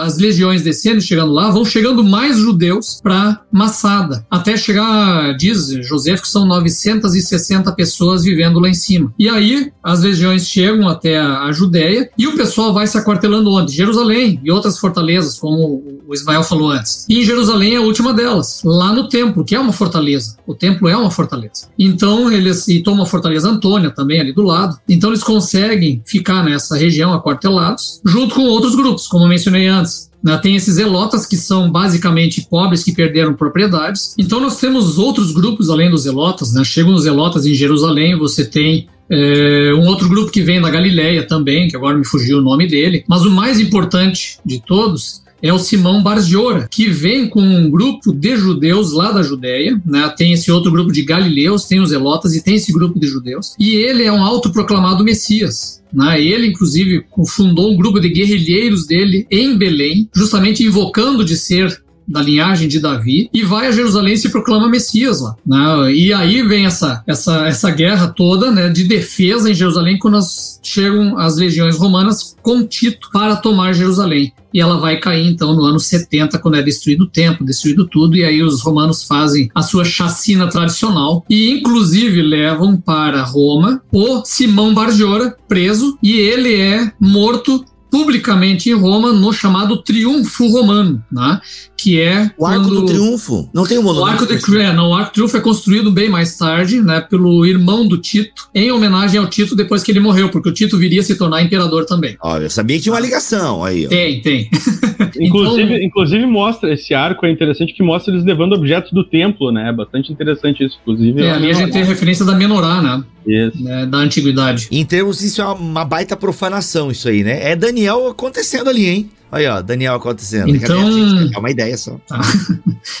as legiões descendo, chegando lá, vão chegando mais judeus para Massada, até chegar, diz José, que são 960 pessoas vivendo lá em cima. E aí as legiões chegam até a, Judéia e o pessoal vai se aquartelando onde? Jerusalém e outras fortalezas, como o Ismael falou antes. E em Jerusalém é a última delas, lá no templo, que é uma fortaleza. O templo é uma fortaleza. Então eles e tomam a fortaleza Antônia também ali do lado. Então eles conseguem ficar nessa região aquartelados, junto com outros grupos, como mencionei antes. Né? Tem esses zelotas que são basicamente pobres que perderam propriedades. Então nós temos outros grupos além dos zelotas. Né? Chegam os zelotas em Jerusalém, você tem é, um outro grupo que vem da Galileia também, que agora me fugiu o nome dele. Mas o mais importante de todos é o Simão Barziora, que vem com um grupo de judeus lá da Judéia, né? Tem esse outro grupo de galileus, tem os elotas e tem esse grupo de judeus. E ele é um autoproclamado Messias. Né? Ele, inclusive, fundou um grupo de guerrilheiros dele em Belém, justamente invocando de ser da linhagem de Davi e vai a Jerusalém e se proclama Messias lá. Né? E aí vem essa, essa, essa guerra toda né, de defesa em Jerusalém quando as, chegam as legiões romanas com Tito para tomar Jerusalém e ela vai cair então no ano 70, quando é destruído o templo, destruído tudo, e aí os romanos fazem a sua chacina tradicional e inclusive levam para Roma o Simão Bargiora preso e ele é morto publicamente em Roma no chamado Triunfo Romano, né? Que é o Arco do Triunfo. Não tem um monumento. O Arco, de, é, não, o Arco do Triunfo é construído bem mais tarde, né, pelo irmão do Tito, em homenagem ao Tito depois que ele morreu, porque o Tito viria a se tornar imperador também. Olha, eu sabia que tinha uma ligação aí. Ó. Tem, tem. inclusive, então, inclusive mostra esse arco é interessante que mostra eles levando objetos do templo, né? É bastante interessante isso, inclusive. É, ali a gente tem a referência da menorá, né? Né, da antiguidade. Em termos, isso é uma baita profanação, isso aí, né? É Daniel acontecendo ali, hein? Aí, ó, Daniel acontecendo. Então, é uma ideia só. Tá.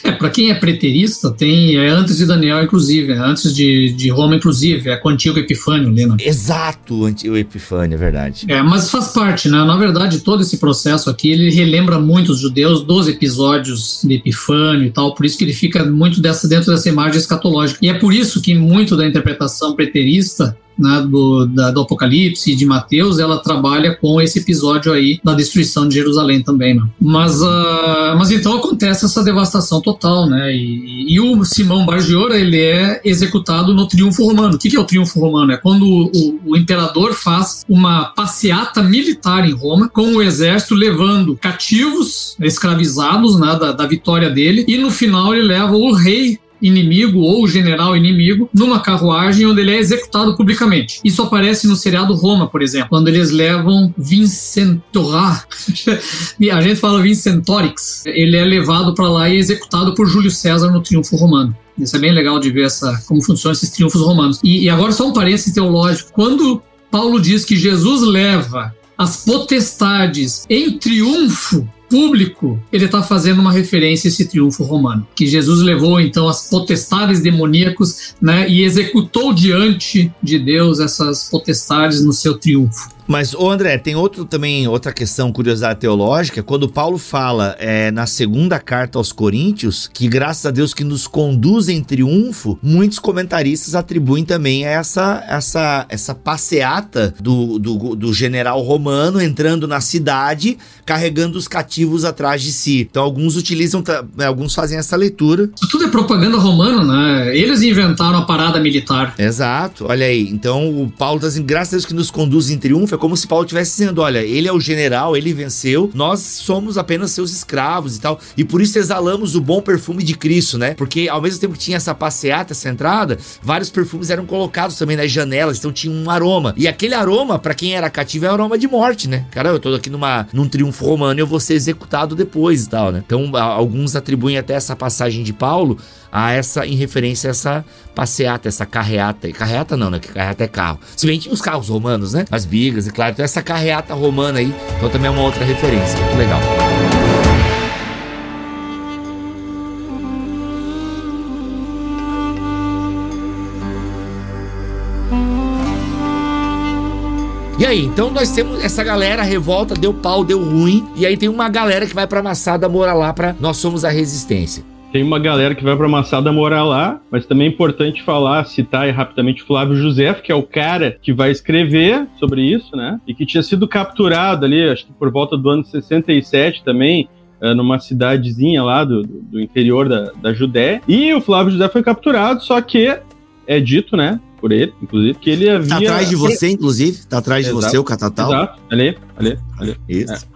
É, para quem é preterista, tem. É antes de Daniel, inclusive. É antes de, de Roma, inclusive. É com o antigo Epifânio, Lena. Exato, o Epifânio, é verdade. É, mas faz parte, né? Na verdade, todo esse processo aqui, ele relembra muito os judeus dos episódios de Epifânio e tal. Por isso que ele fica muito dessa, dentro dessa imagem escatológica. E é por isso que muito da interpretação preterista né, do, da, do Apocalipse de Mateus, ela trabalha com esse episódio aí da destruição de Jerusalém também, né? Mas, uh, mas então acontece essa devastação total, né? E, e o Simão Bargiora, ele é executado no triunfo romano. O que, que é o triunfo romano? É quando o, o, o imperador faz uma passeata militar em Roma com o exército levando cativos, escravizados, né, da, da vitória dele, e no final ele leva o rei inimigo ou general inimigo numa carruagem onde ele é executado publicamente. Isso aparece no seriado Roma, por exemplo, quando eles levam Vincentorá. a gente fala Vincentorix. Ele é levado para lá e executado por Júlio César no triunfo romano. Isso é bem legal de ver essa, como funcionam esses triunfos romanos. E, e agora só um parênteses teológico. Quando Paulo diz que Jesus leva as potestades em triunfo público, ele está fazendo uma referência a esse triunfo romano, que Jesus levou então as potestades demoníacos, né, e executou diante de Deus essas potestades no seu triunfo. Mas, ô André, tem outro também, outra questão, curiosidade teológica, quando Paulo fala é, na segunda carta aos Coríntios, que graças a Deus que nos conduz em triunfo, muitos comentaristas atribuem também a essa, essa, essa passeata do, do, do general romano entrando na cidade, carregando os cativos atrás de si. Então, alguns utilizam, alguns fazem essa leitura. Isso tudo é propaganda romana, né? Eles inventaram a parada militar. Exato, olha aí. Então, o Paulo está dizendo, graças a Deus que nos conduz em triunfo, é como se Paulo estivesse dizendo: olha, ele é o general, ele venceu, nós somos apenas seus escravos e tal. E por isso exalamos o bom perfume de Cristo, né? Porque ao mesmo tempo que tinha essa passeata, essa entrada, vários perfumes eram colocados também nas janelas, então tinha um aroma. E aquele aroma, para quem era cativo, é aroma de morte, né? Cara, eu tô aqui numa, num triunfo romano e eu vou ser executado depois e tal, né? Então, alguns atribuem até essa passagem de Paulo a essa, em referência a essa passeata, essa carreata. Carreata não, né? Que carreata é carro. Se bem tinha os carros romanos, né? As bigas, e claro. Então essa carreata romana aí, então também é uma outra referência. Muito legal. E aí, então nós temos essa galera, revolta, deu pau, deu ruim. E aí tem uma galera que vai pra Massada morar lá pra Nós Somos a Resistência tem uma galera que vai para Massada morar lá, mas também é importante falar, citar rapidamente Flávio José, que é o cara que vai escrever sobre isso, né? E que tinha sido capturado ali, acho que por volta do ano 67 também, eh, numa cidadezinha lá do, do interior da, da Judéia. E o Flávio José foi capturado, só que é dito, né? Por ele, inclusive, que ele tá havia. Tá atrás de você, inclusive? Tá atrás de Exato. você, o Catatal? Exato, ali, ali, ali. Isso. É.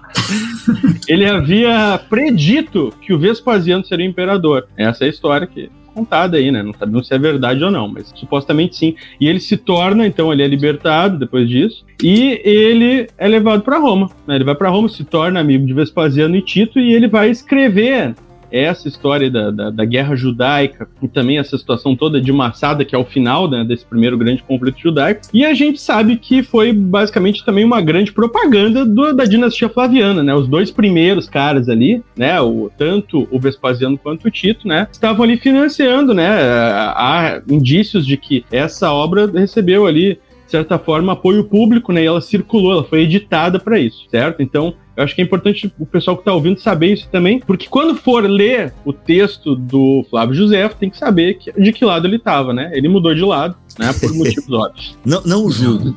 ele havia predito que o Vespasiano seria imperador. Essa é a história que é contada aí, né? Não sabemos se é verdade ou não, mas supostamente sim. E ele se torna, então, ele é libertado depois disso, e ele é levado para Roma. Né? Ele vai para Roma, se torna amigo de Vespasiano e Tito, e ele vai escrever essa história da, da, da, guerra judaica e também essa situação toda de Massada, que é o final né, desse primeiro grande conflito judaico. E a gente sabe que foi basicamente também uma grande propaganda do, da dinastia Flaviana, né? Os dois primeiros caras ali, né? O, tanto o Vespasiano quanto o Tito, né? Estavam ali financiando, né? Há indícios de que essa obra recebeu ali de certa forma, apoio público, né? E ela circulou, ela foi editada para isso, certo? Então, eu acho que é importante o pessoal que está ouvindo saber isso também, porque quando for ler o texto do Flávio José, tem que saber que, de que lado ele estava, né? Ele mudou de lado, né? Por motivos óbvios. Não, não julgo.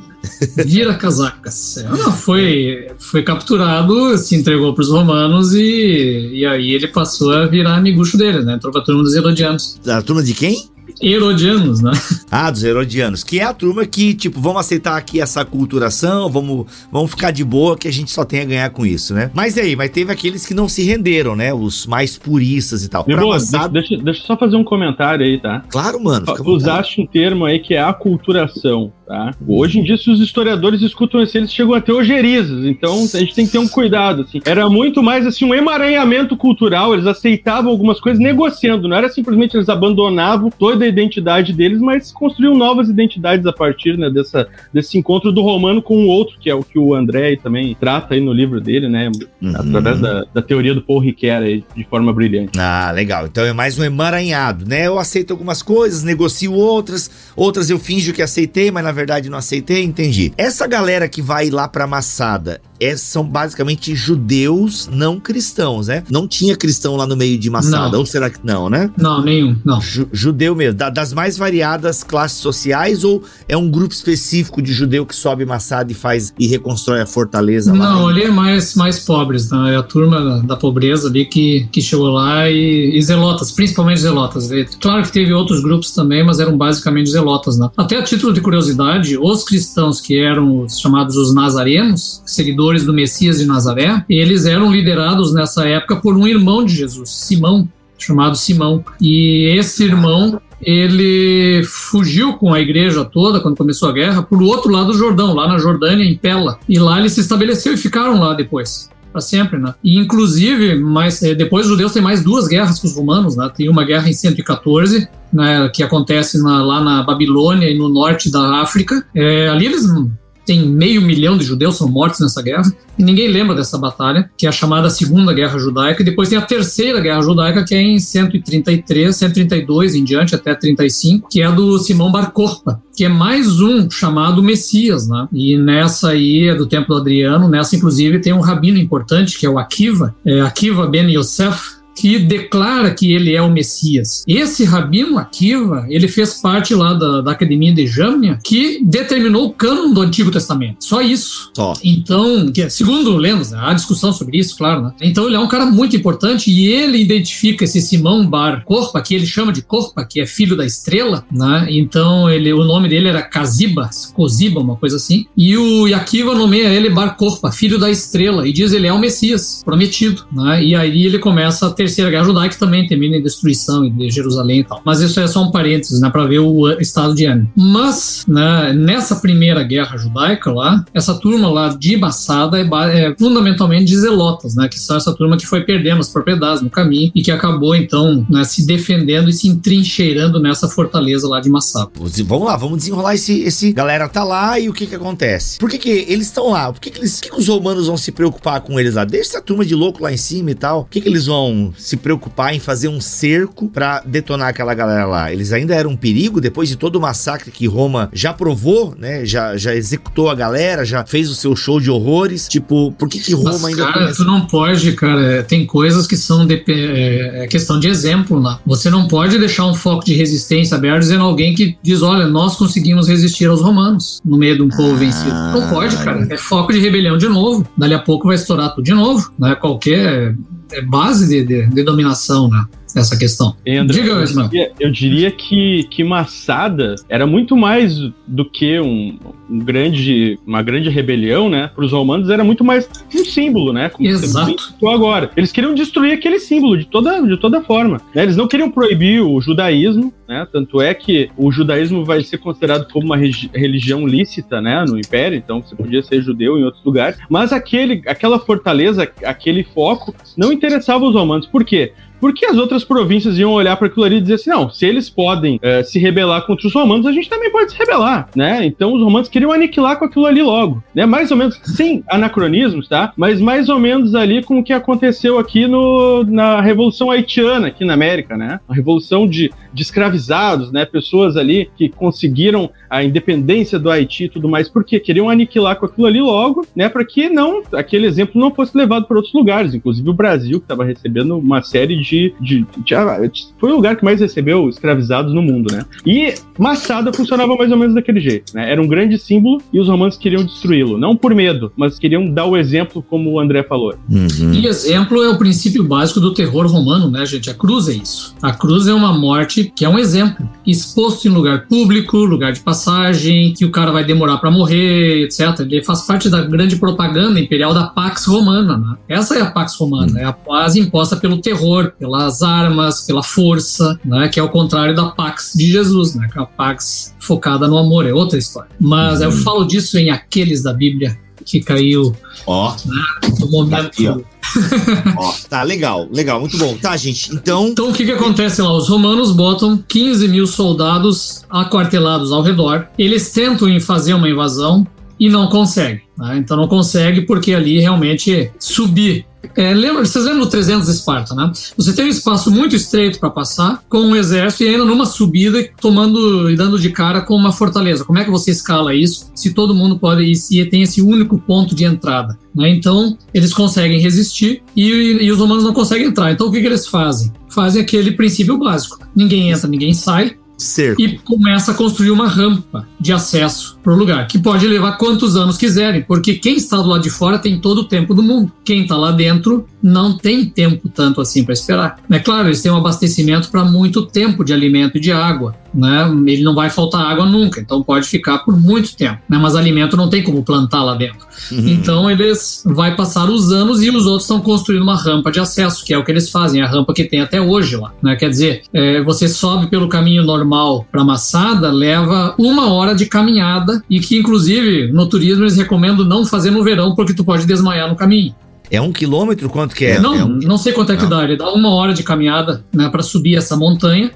Vira casacas. Não, foi, foi capturado, se entregou para os romanos e, e aí ele passou a virar amigucho dele, né? Entrou para a turma dos Herodianos. A turma de quem? Herodianos, né? Ah, dos Herodianos, que é a turma que, tipo, vamos aceitar aqui essa culturação, vamos, vamos ficar de boa que a gente só tem a ganhar com isso, né? Mas aí, mas teve aqueles que não se renderam, né? Os mais puristas e tal. Meu boa, deixa, deixa, deixa eu só fazer um comentário aí, tá? Claro, mano. Usaste um termo aí que é aculturação. Tá? Hoje em dia, se os historiadores escutam isso, eles chegam a ter ogerizas, então a gente tem que ter um cuidado. Assim. Era muito mais assim um emaranhamento cultural, eles aceitavam algumas coisas negociando, não era simplesmente eles abandonavam toda a identidade deles, mas construíam novas identidades a partir né, dessa, desse encontro do romano com o outro, que é o que o André também trata aí no livro dele, né? Uhum. Através da, da, teoria do Paul Ricoeur aí, de forma brilhante. Ah, legal. Então é mais um emaranhado, né? Eu aceito algumas coisas, negocio outras, outras eu finjo que aceitei, mas na verdade não aceitei, entendi. Essa galera que vai lá pra Massada, é, são basicamente judeus não cristãos, né? Não tinha cristão lá no meio de Massada, não. ou será que não, né? Não, nenhum, não. Ju, judeu mesmo, da, das mais variadas classes sociais, ou é um grupo específico de judeu que sobe Massada e faz e reconstrói a fortaleza lá? Não, ali é mais, mais pobres, né? É a turma da pobreza ali que, que chegou lá e, e zelotas, principalmente zelotas. Claro que teve outros grupos também, mas eram basicamente zelotas, né? Até a título de curiosidade, os cristãos que eram os chamados os nazarenos, seguidores seguidores do Messias de Nazaré, eles eram liderados nessa época por um irmão de Jesus, Simão, chamado Simão. E esse irmão ele fugiu com a igreja toda quando começou a guerra para o outro lado do Jordão, lá na Jordânia, em Pela. E lá ele se estabeleceu e ficaram lá depois para sempre, né? E inclusive, mais eh, depois os judeus têm mais duas guerras com os romanos, né? Tem uma guerra em 114, né, que acontece na, lá na Babilônia e no norte da África. É, ali eles tem meio milhão de judeus são mortos nessa guerra e ninguém lembra dessa batalha, que é a chamada Segunda Guerra Judaica, e depois tem a Terceira Guerra Judaica, que é em 133, 132 em diante, até 35, que é do Simão Bar Corpa, que é mais um chamado Messias, né? E nessa aí é do tempo do Adriano, nessa inclusive tem um rabino importante, que é o Akiva, é Akiva Ben Yosef, que declara que ele é o Messias. Esse Rabino Akiva, ele fez parte lá da, da Academia de Jâmnia, que determinou o cânon do Antigo Testamento. Só isso. Só. Então, que, segundo lemos, há discussão sobre isso, claro, né? Então ele é um cara muito importante e ele identifica esse Simão Bar Corpa, que ele chama de Corpa, que é filho da estrela, né? Então ele, o nome dele era Kaziba, Koziba, uma coisa assim. E o Akiva nomeia ele Bar Corpa, filho da estrela, e diz ele é o Messias prometido, né? E aí ele começa a ter Terceira Guerra Judaica também termina em destruição de Jerusalém e tal. Mas isso é só um parênteses, né, para ver o estado de ânimo. Mas, né, nessa primeira guerra judaica lá, essa turma lá de Massada é, é, fundamentalmente de zelotas, né, que são essa turma que foi perdendo as propriedades no caminho e que acabou, então, né, se defendendo e se entrincheirando nessa fortaleza lá de Massada. Vamos lá, vamos desenrolar esse, esse galera tá lá e o que que acontece? Por que que eles estão lá? Por que que, eles, que, que os romanos vão se preocupar com eles lá? Deixa essa turma de louco lá em cima e tal. Por que que eles vão se preocupar em fazer um cerco para detonar aquela galera lá. Eles ainda eram um perigo depois de todo o massacre que Roma já provou, né? Já, já executou a galera, já fez o seu show de horrores. Tipo, por que, que Roma Mas, ainda. Cara, começa... tu não pode, cara. Tem coisas que são de, é, é, questão de exemplo lá. Você não pode deixar um foco de resistência aberto dizendo alguém que diz: olha, nós conseguimos resistir aos romanos no meio de um povo ah, vencido. Não pode, cara. É foco de rebelião de novo. Dali a pouco vai estourar tudo de novo. Né? Qualquer é base de, de, de dominação, né? Essa questão. André, Diga, eu diria, eu diria que, que Massada era muito mais do que um, um grande, uma grande rebelião, né? Para os romanos era muito mais um símbolo, né? Como Exato. você agora. Eles queriam destruir aquele símbolo de toda, de toda forma. Né? Eles não queriam proibir o judaísmo, né? Tanto é que o judaísmo vai ser considerado como uma religião lícita, né? No Império, então você podia ser judeu em outros lugares. Mas aquele, aquela fortaleza, aquele foco, não interessava os romanos. Por quê? Porque as outras províncias iam olhar para aquilo ali e dizer assim: não, se eles podem é, se rebelar contra os romanos, a gente também pode se rebelar, né? Então os romanos queriam aniquilar com aquilo ali logo, né? Mais ou menos, sem anacronismos, tá? Mas mais ou menos ali com o que aconteceu aqui no, na Revolução Haitiana, aqui na América, né? A revolução de, de escravizados, né? Pessoas ali que conseguiram a independência do Haiti e tudo mais, porque queriam aniquilar com aquilo ali logo, né? Para que não aquele exemplo não fosse levado para outros lugares, inclusive o Brasil, que estava recebendo uma série de, de, de, Foi o lugar que mais recebeu escravizados no mundo, né? E Massada funcionava mais ou menos daquele jeito, né? Era um grande símbolo e os romanos queriam destruí-lo, não por medo, mas queriam dar o exemplo, como o André falou. Uhum. E exemplo é o princípio básico do terror romano, né, gente? A cruz é isso. A cruz é uma morte que é um exemplo, exposto em lugar público, lugar de passagem, que o cara vai demorar para morrer, etc. Ele faz parte da grande propaganda imperial da Pax Romana, né? Essa é a Pax Romana, uhum. é a paz imposta pelo terror, pelas armas, pela força, né? Que é o contrário da Pax de Jesus, né? Que é a Pax focada no amor, é outra história. Mas uhum. eu falo disso em aqueles da Bíblia que caiu ó né, no momento. Tá, aqui, ó. ó, tá legal, legal, muito bom. Tá, gente, então. Então o que que acontece lá? Os romanos botam 15 mil soldados aquartelados ao redor. Eles tentam fazer uma invasão e não conseguem. Né? Então não consegue porque ali realmente subir é, lembra, vocês lembram do 300 de Esparta, né? Você tem um espaço muito estreito para passar, com um exército e ainda numa subida, tomando e dando de cara com uma fortaleza. Como é que você escala isso se todo mundo pode ir e tem esse único ponto de entrada? Né? Então, eles conseguem resistir e, e, os humanos não conseguem entrar. Então, o que, que eles fazem? Fazem aquele princípio básico: ninguém entra, ninguém sai. Certo. E começa a construir uma rampa de acesso para o lugar, que pode levar quantos anos quiserem, porque quem está do lado de fora tem todo o tempo do mundo. Quem está lá dentro não tem tempo tanto assim para esperar. É claro, eles têm um abastecimento para muito tempo de alimento e de água. Né? Ele não vai faltar água nunca, então pode ficar por muito tempo. Né? Mas alimento não tem como plantar lá dentro. Uhum. Então eles vai passar os anos e os outros estão construindo uma rampa de acesso, que é o que eles fazem, a rampa que tem até hoje lá. Né? Quer dizer, é, você sobe pelo caminho normal para Massada, leva uma hora de caminhada e que inclusive no turismo eles recomendam não fazer no verão porque tu pode desmaiar no caminho. É um quilômetro? Quanto que é? Não, é um... não sei quanto é que não. dá. Ele dá uma hora de caminhada né, para subir essa montanha,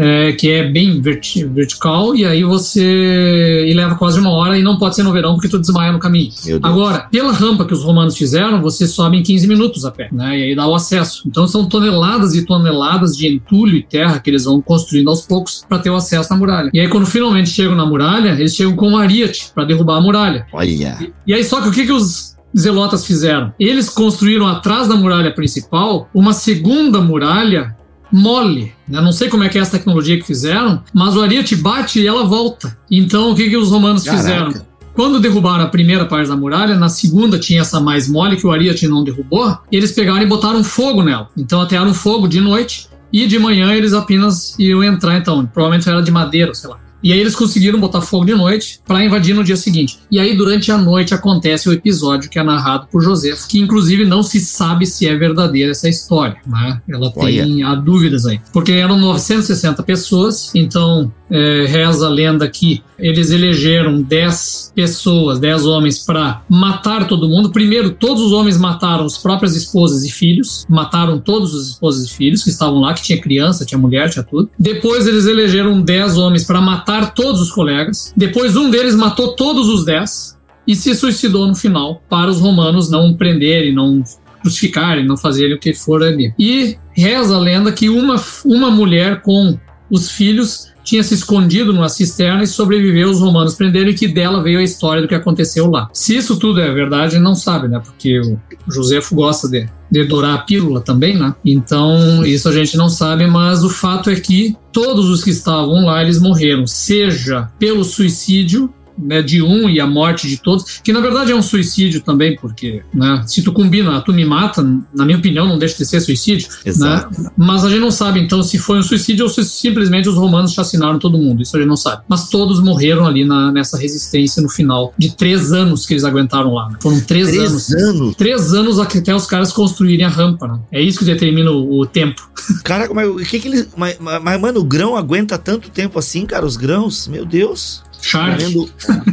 é, que é bem verti vertical, e aí você. e leva quase uma hora e não pode ser no verão porque tu desmaia no caminho. Agora, pela rampa que os romanos fizeram, você sobe em 15 minutos a pé, né? E aí dá o acesso. Então são toneladas e toneladas de entulho e terra que eles vão construindo aos poucos para ter o acesso na muralha. E aí, quando finalmente chegam na muralha, eles chegam com um ariete para derrubar a muralha. Olha. E, e aí, só que o que, que os zelotas fizeram? Eles construíram atrás da muralha principal uma segunda muralha mole. Né? Não sei como é que é essa tecnologia que fizeram, mas o ariete bate e ela volta. Então o que, que os romanos Caraca. fizeram? Quando derrubaram a primeira parte da muralha, na segunda tinha essa mais mole que o ariete não derrubou, eles pegaram e botaram fogo nela. Então atearam fogo de noite e de manhã eles apenas iam entrar, então. Provavelmente era de madeira, sei lá. E aí eles conseguiram botar fogo de noite para invadir no dia seguinte. E aí durante a noite acontece o episódio que é narrado por José, que inclusive não se sabe se é verdadeira essa história, né? Ela tem há dúvidas aí. Porque eram 960 pessoas, então é, reza a lenda que eles elegeram 10 pessoas, 10 homens para matar todo mundo. Primeiro, todos os homens mataram as próprias esposas e filhos, mataram todos os esposas e filhos que estavam lá, que tinha criança, tinha mulher, tinha tudo. Depois eles elegeram 10 homens para matar todos os colegas. Depois um deles matou todos os 10 e se suicidou no final para os romanos não prenderem, não crucificarem, não fazerem o que for ali. E reza a lenda que uma, uma mulher com os filhos tinha se escondido numa cisterna e sobreviveu, os romanos prenderam e que dela veio a história do que aconteceu lá. Se isso tudo é verdade, não sabe, né? Porque o Josefo gosta de, de dourar a pílula também, né? Então, isso a gente não sabe, mas o fato é que todos os que estavam lá, eles morreram, seja pelo suicídio né, de um e a morte de todos, que na verdade é um suicídio também, porque né, se tu combina, tu me mata, na minha opinião, não deixa de ser suicídio. Né? Exato. Né? Mas a gente não sabe então se foi um suicídio ou se simplesmente os romanos chacinaram todo mundo. Isso a gente não sabe. Mas todos morreram ali na, nessa resistência no final de três anos que eles aguentaram lá. Né? Foram três, três anos. anos. Três anos até os caras construírem a rampa. Né? É isso que determina o, o tempo. Cara, mas o que que eles. Mas, mas, mano, o grão aguenta tanto tempo assim, cara? Os grãos? Meu Deus. Shark.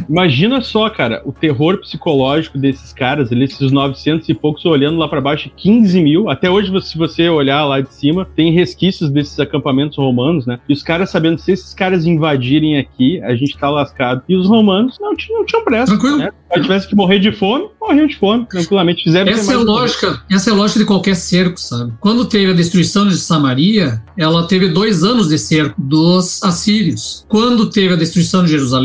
Imagina só, cara, o terror psicológico desses caras, ali, esses 900 e poucos olhando lá para baixo, 15 mil. Até hoje, se você olhar lá de cima, tem resquícios desses acampamentos romanos, né? E os caras sabendo se esses caras invadirem aqui, a gente tá lascado. E os romanos não, não tinham pressa. Tranquilo. Né? Se tivesse que morrer de fome, morriam de fome, tranquilamente. Fizeram essa é a lógica, essa é a lógica de qualquer cerco, sabe? Quando teve a destruição de Samaria, ela teve dois anos de cerco dos assírios. Quando teve a destruição de Jerusalém,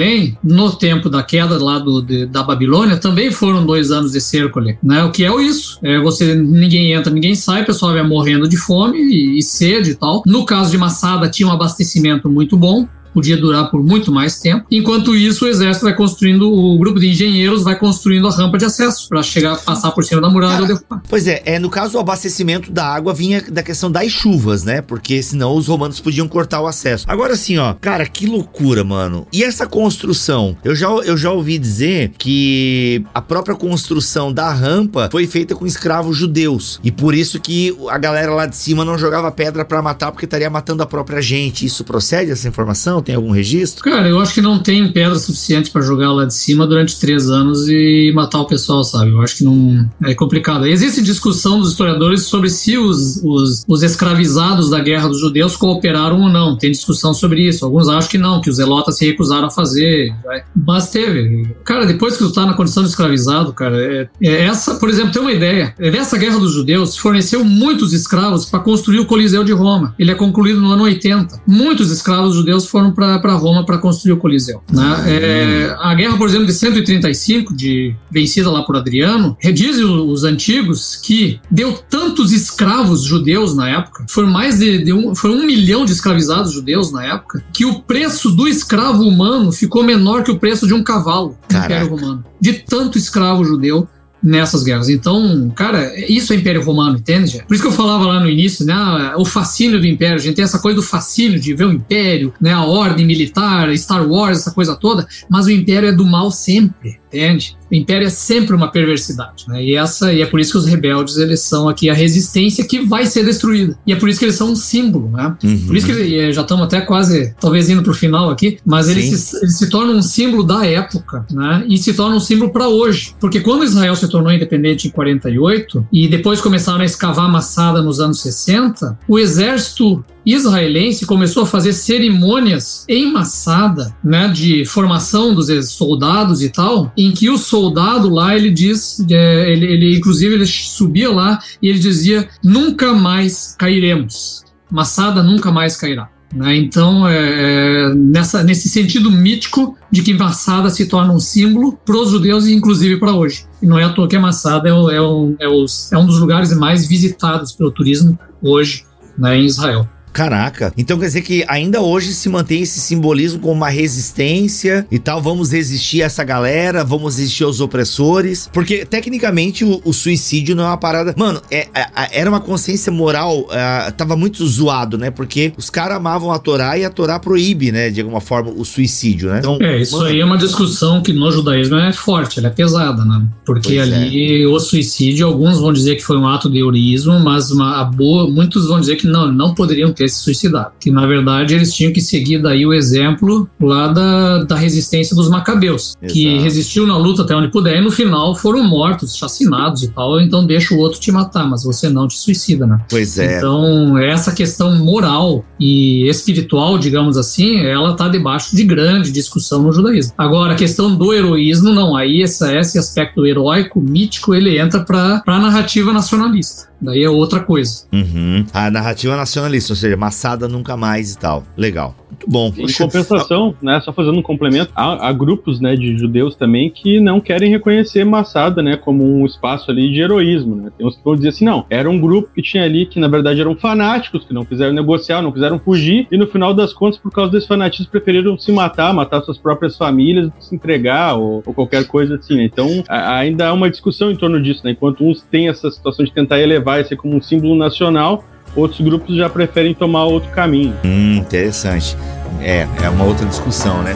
no tempo da queda lá do, de, da Babilônia, também foram dois anos de cerco ali. Né? O que é isso? É você ninguém entra, ninguém sai, o pessoal vai morrendo de fome e, e sede e tal. No caso de Massada, tinha um abastecimento muito bom podia durar por muito mais tempo. Enquanto isso, o exército vai construindo, o grupo de engenheiros vai construindo a rampa de acesso para chegar, passar por cima da muralha ou derrubar. Pois é, é, no caso o abastecimento da água vinha da questão das chuvas, né? Porque senão os romanos podiam cortar o acesso. Agora assim, ó, cara, que loucura, mano. E essa construção? Eu já, eu já ouvi dizer que a própria construção da rampa foi feita com escravos judeus. E por isso que a galera lá de cima não jogava pedra para matar porque estaria matando a própria gente. Isso procede essa informação? Tem algum registro? Cara, eu acho que não tem pedra suficiente para jogar lá de cima durante três anos e matar o pessoal, sabe? Eu acho que não é complicado. Existe discussão dos historiadores sobre se os, os, os escravizados da guerra dos judeus cooperaram ou não. Tem discussão sobre isso. Alguns acham que não, que os zelotas se recusaram a fazer. Mas teve. Cara, depois que tu tá na condição de escravizado, cara, é, é essa, por exemplo, tem uma ideia. Nessa guerra dos judeus, forneceu muitos escravos para construir o Coliseu de Roma. Ele é concluído no ano 80. Muitos escravos judeus foram para Roma para construir o Coliseu. Né? É, a guerra, por exemplo, de 135, de, vencida lá por Adriano, dizem os antigos que deu tantos escravos judeus na época, foram mais de, de um, foi um milhão de escravizados judeus na época, que o preço do escravo humano ficou menor que o preço de um cavalo no Império Romano. De tanto escravo judeu nessas guerras. Então, cara, isso é Império Romano, entende? Por isso que eu falava lá no início, né? O fascínio do Império. A gente tem essa coisa do fascínio de ver o Império, né? A ordem militar, Star Wars, essa coisa toda. Mas o Império é do mal sempre entende? O império é sempre uma perversidade, né? E essa e é por isso que os rebeldes eles são aqui a resistência que vai ser destruída. E é por isso que eles são um símbolo, né? Uhum. Por isso que já estamos até quase, talvez indo para o final aqui, mas eles se, eles se tornam um símbolo da época, né? E se tornam um símbolo para hoje, porque quando Israel se tornou independente em 48 e depois começaram a escavar Massada nos anos 60, o exército israelense começou a fazer cerimônias em Massada, né, de formação dos soldados e tal, em que o soldado lá ele diz, é, ele, ele inclusive ele subia lá e ele dizia nunca mais cairemos, Massada nunca mais cairá. Né? Então, é, é, nessa, nesse sentido mítico de que Massada se torna um símbolo para os judeus e inclusive para hoje. E não é à toa que Massada é, é, um, é, os, é um dos lugares mais visitados pelo turismo hoje né, em Israel. Caraca. Então quer dizer que ainda hoje se mantém esse simbolismo como uma resistência e tal. Vamos resistir a essa galera, vamos resistir aos opressores. Porque tecnicamente o, o suicídio não é uma parada. Mano, é, é, era uma consciência moral. É, tava muito zoado, né? Porque os caras amavam a Torá e a Torá proíbe, né? De alguma forma, o suicídio, né? Então, é, isso mano, aí é uma discussão que no judaísmo é forte, ela é pesada, né? Porque ali é. o suicídio, alguns vão dizer que foi um ato de heroísmo, mas uma, a boa, muitos vão dizer que não, não poderiam ter se suicidado. Que na verdade eles tinham que seguir daí o exemplo lá da, da resistência dos macabeus, Exato. que resistiu na luta até onde puder e no final foram mortos, chacinados e tal. Então deixa o outro te matar, mas você não te suicida, né? Pois é. Então essa questão moral e espiritual, digamos assim, ela tá debaixo de grande discussão no judaísmo. Agora a questão do heroísmo, não. Aí esse, esse aspecto heróico, mítico, ele entra para a narrativa nacionalista. Daí é outra coisa. Uhum. A narrativa nacionalista, ou seja, Massada nunca mais e tal. Legal. Muito bom. Em compensação, né, só fazendo um complemento, há, há, grupos né, de judeus também que não querem reconhecer Massada né, como um espaço ali de heroísmo. Né? Tem uns que vão dizer assim, não, era um grupo que tinha ali que na verdade eram fanáticos, que não quiseram negociar, não quiseram fugir, e no final das contas, por causa desse fanatismo, preferiram se matar, matar suas próprias famílias, se entregar ou, ou qualquer coisa assim. Né? Então, a, ainda há uma discussão em torno disso, né? Enquanto uns têm essa situação de tentar elevar esse como um símbolo nacional, outros grupos já preferem tomar outro caminho. Hum, interessante. É, é uma outra discussão, né?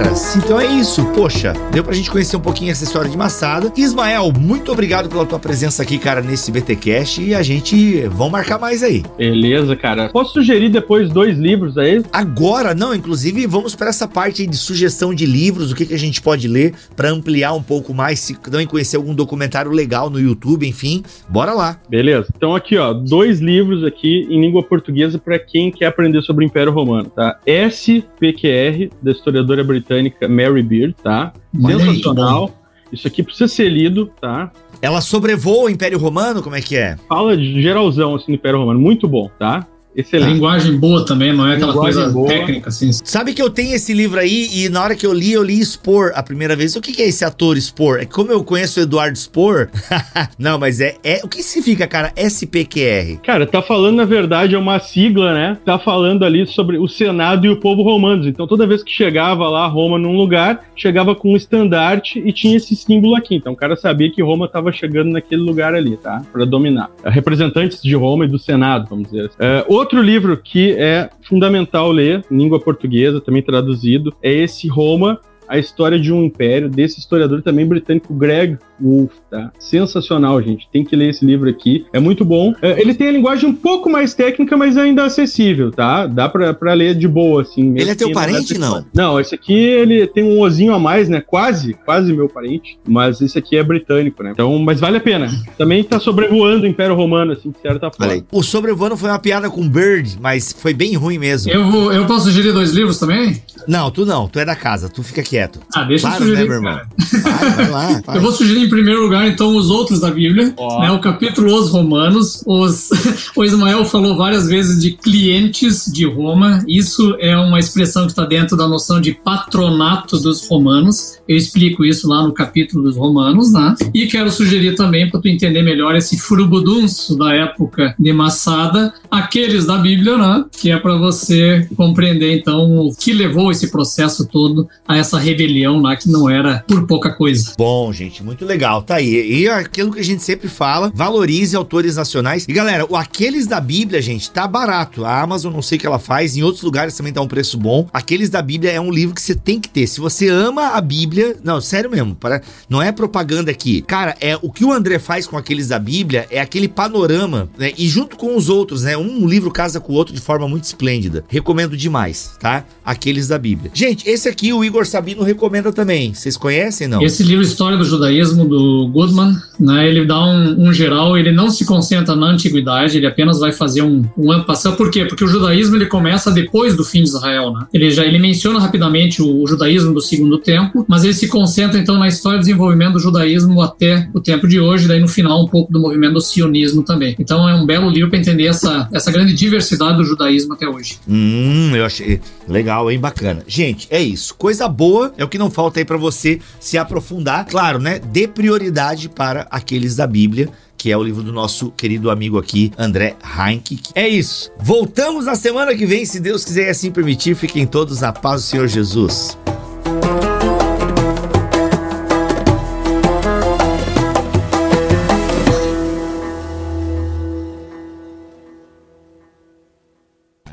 Cara, se Então é isso, poxa, deu pra gente conhecer um pouquinho essa história de Massada. Ismael, muito obrigado pela tua presença aqui, cara, nesse BTcast e a gente vão marcar mais aí. Beleza, cara. Posso sugerir depois dois livros aí? Agora, não, inclusive vamos para essa parte aí de sugestão de livros, o que, que a gente pode ler para ampliar um pouco mais, se também conhecer algum documentário legal no YouTube, enfim, bora lá. Beleza. Então aqui, ó, dois livros aqui em língua portuguesa para quem quer aprender sobre o Império Romano, tá? SPQR, da historiadora britânica Mary Beard, tá? Sensacional. Isso aqui precisa ser lido, tá? Ela sobrevoa o Império Romano? Como é que é? Fala de geralzão assim no Império Romano, muito bom, tá? Excelente. Linguagem boa também, não é aquela Linguagem coisa boa. técnica, assim. Sabe que eu tenho esse livro aí e na hora que eu li, eu li Spor a primeira vez. O que, é esse ator Spor? É que como eu conheço o Eduardo Spor. não, mas é, é. O que significa, cara, SPQR? Cara, tá falando, na verdade, é uma sigla, né? Tá falando ali sobre o Senado e o povo romanos. Então, toda vez que chegava lá Roma num lugar, chegava com um estandarte e tinha esse símbolo aqui. Então, o cara sabia que Roma tava chegando naquele lugar ali, tá? Pra dominar. Representantes de Roma e do Senado, vamos dizer assim. É, Outro livro que é fundamental ler, em língua portuguesa, também traduzido, é esse Roma, a história de um império, desse historiador também britânico, Greg Wolf, tá? Sensacional, gente. Tem que ler esse livro aqui. É muito bom. É, ele tem a linguagem um pouco mais técnica, mas ainda acessível, tá? Dá pra, pra ler de boa, assim. Ele é teu parente, não? Não, esse aqui, ele tem um ozinho a mais, né? Quase, quase meu parente. Mas esse aqui é britânico, né? Então, mas vale a pena. Também tá sobrevoando o Império Romano, assim, de certa forma. Falei. O sobrevoando foi uma piada com Bird, mas foi bem ruim mesmo. Eu, vou, eu posso sugerir dois livros também? Não, tu não. Tu é da casa. Tu fica quieto. Ah, deixa claro, eu sugerir, né, meu irmão? Vai, vai lá. Vai. Eu vou sugerir primeiro lugar, então, os outros da Bíblia, oh. né? O capítulo Os Romanos. Os... o Ismael falou várias vezes de clientes de Roma. Isso é uma expressão que está dentro da noção de patronato dos romanos. Eu explico isso lá no capítulo dos Romanos, né? E quero sugerir também, para tu entender melhor, esse furubudunço da época de Massada, aqueles da Bíblia, né? Que é para você compreender, então, o que levou esse processo todo a essa rebelião lá, que não era por pouca coisa. Bom, gente, muito legal. Tá aí. E aquilo que a gente sempre fala, valorize autores nacionais. E galera, o Aqueles da Bíblia, gente, tá barato. A Amazon não sei o que ela faz, em outros lugares também tá um preço bom. Aqueles da Bíblia é um livro que você tem que ter. Se você ama a Bíblia, não, sério mesmo, para não é propaganda aqui. Cara, é o que o André faz com Aqueles da Bíblia é aquele panorama, né? E junto com os outros, né? Um livro casa com o outro de forma muito esplêndida. Recomendo demais, tá? Aqueles da Bíblia. Gente, esse aqui o Igor Sabino recomenda também. Vocês conhecem, não? Esse livro História do Judaísmo do Goodman, né? Ele dá um, um, geral, ele não se concentra na antiguidade, ele apenas vai fazer um, um passar. Por quê? Porque o judaísmo ele começa depois do fim de Israel, né? Ele já ele menciona rapidamente o, o judaísmo do segundo tempo, mas ele se concentra então na história do desenvolvimento do judaísmo até o tempo de hoje, daí no final um pouco do movimento do sionismo também. Então é um belo livro para entender essa, essa grande diversidade do judaísmo até hoje. Hum, eu achei legal, hein, bacana. Gente, é isso. Coisa boa é o que não falta aí para você se aprofundar. Claro, né? Dê prioridade para aqueles da Bíblia que é o livro do nosso querido amigo aqui, André Heinck. É isso. Voltamos na semana que vem, se Deus quiser assim permitir. Fiquem todos na paz do Senhor Jesus.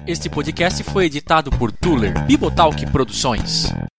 Este podcast foi editado por Tuller Bibotalk Produções.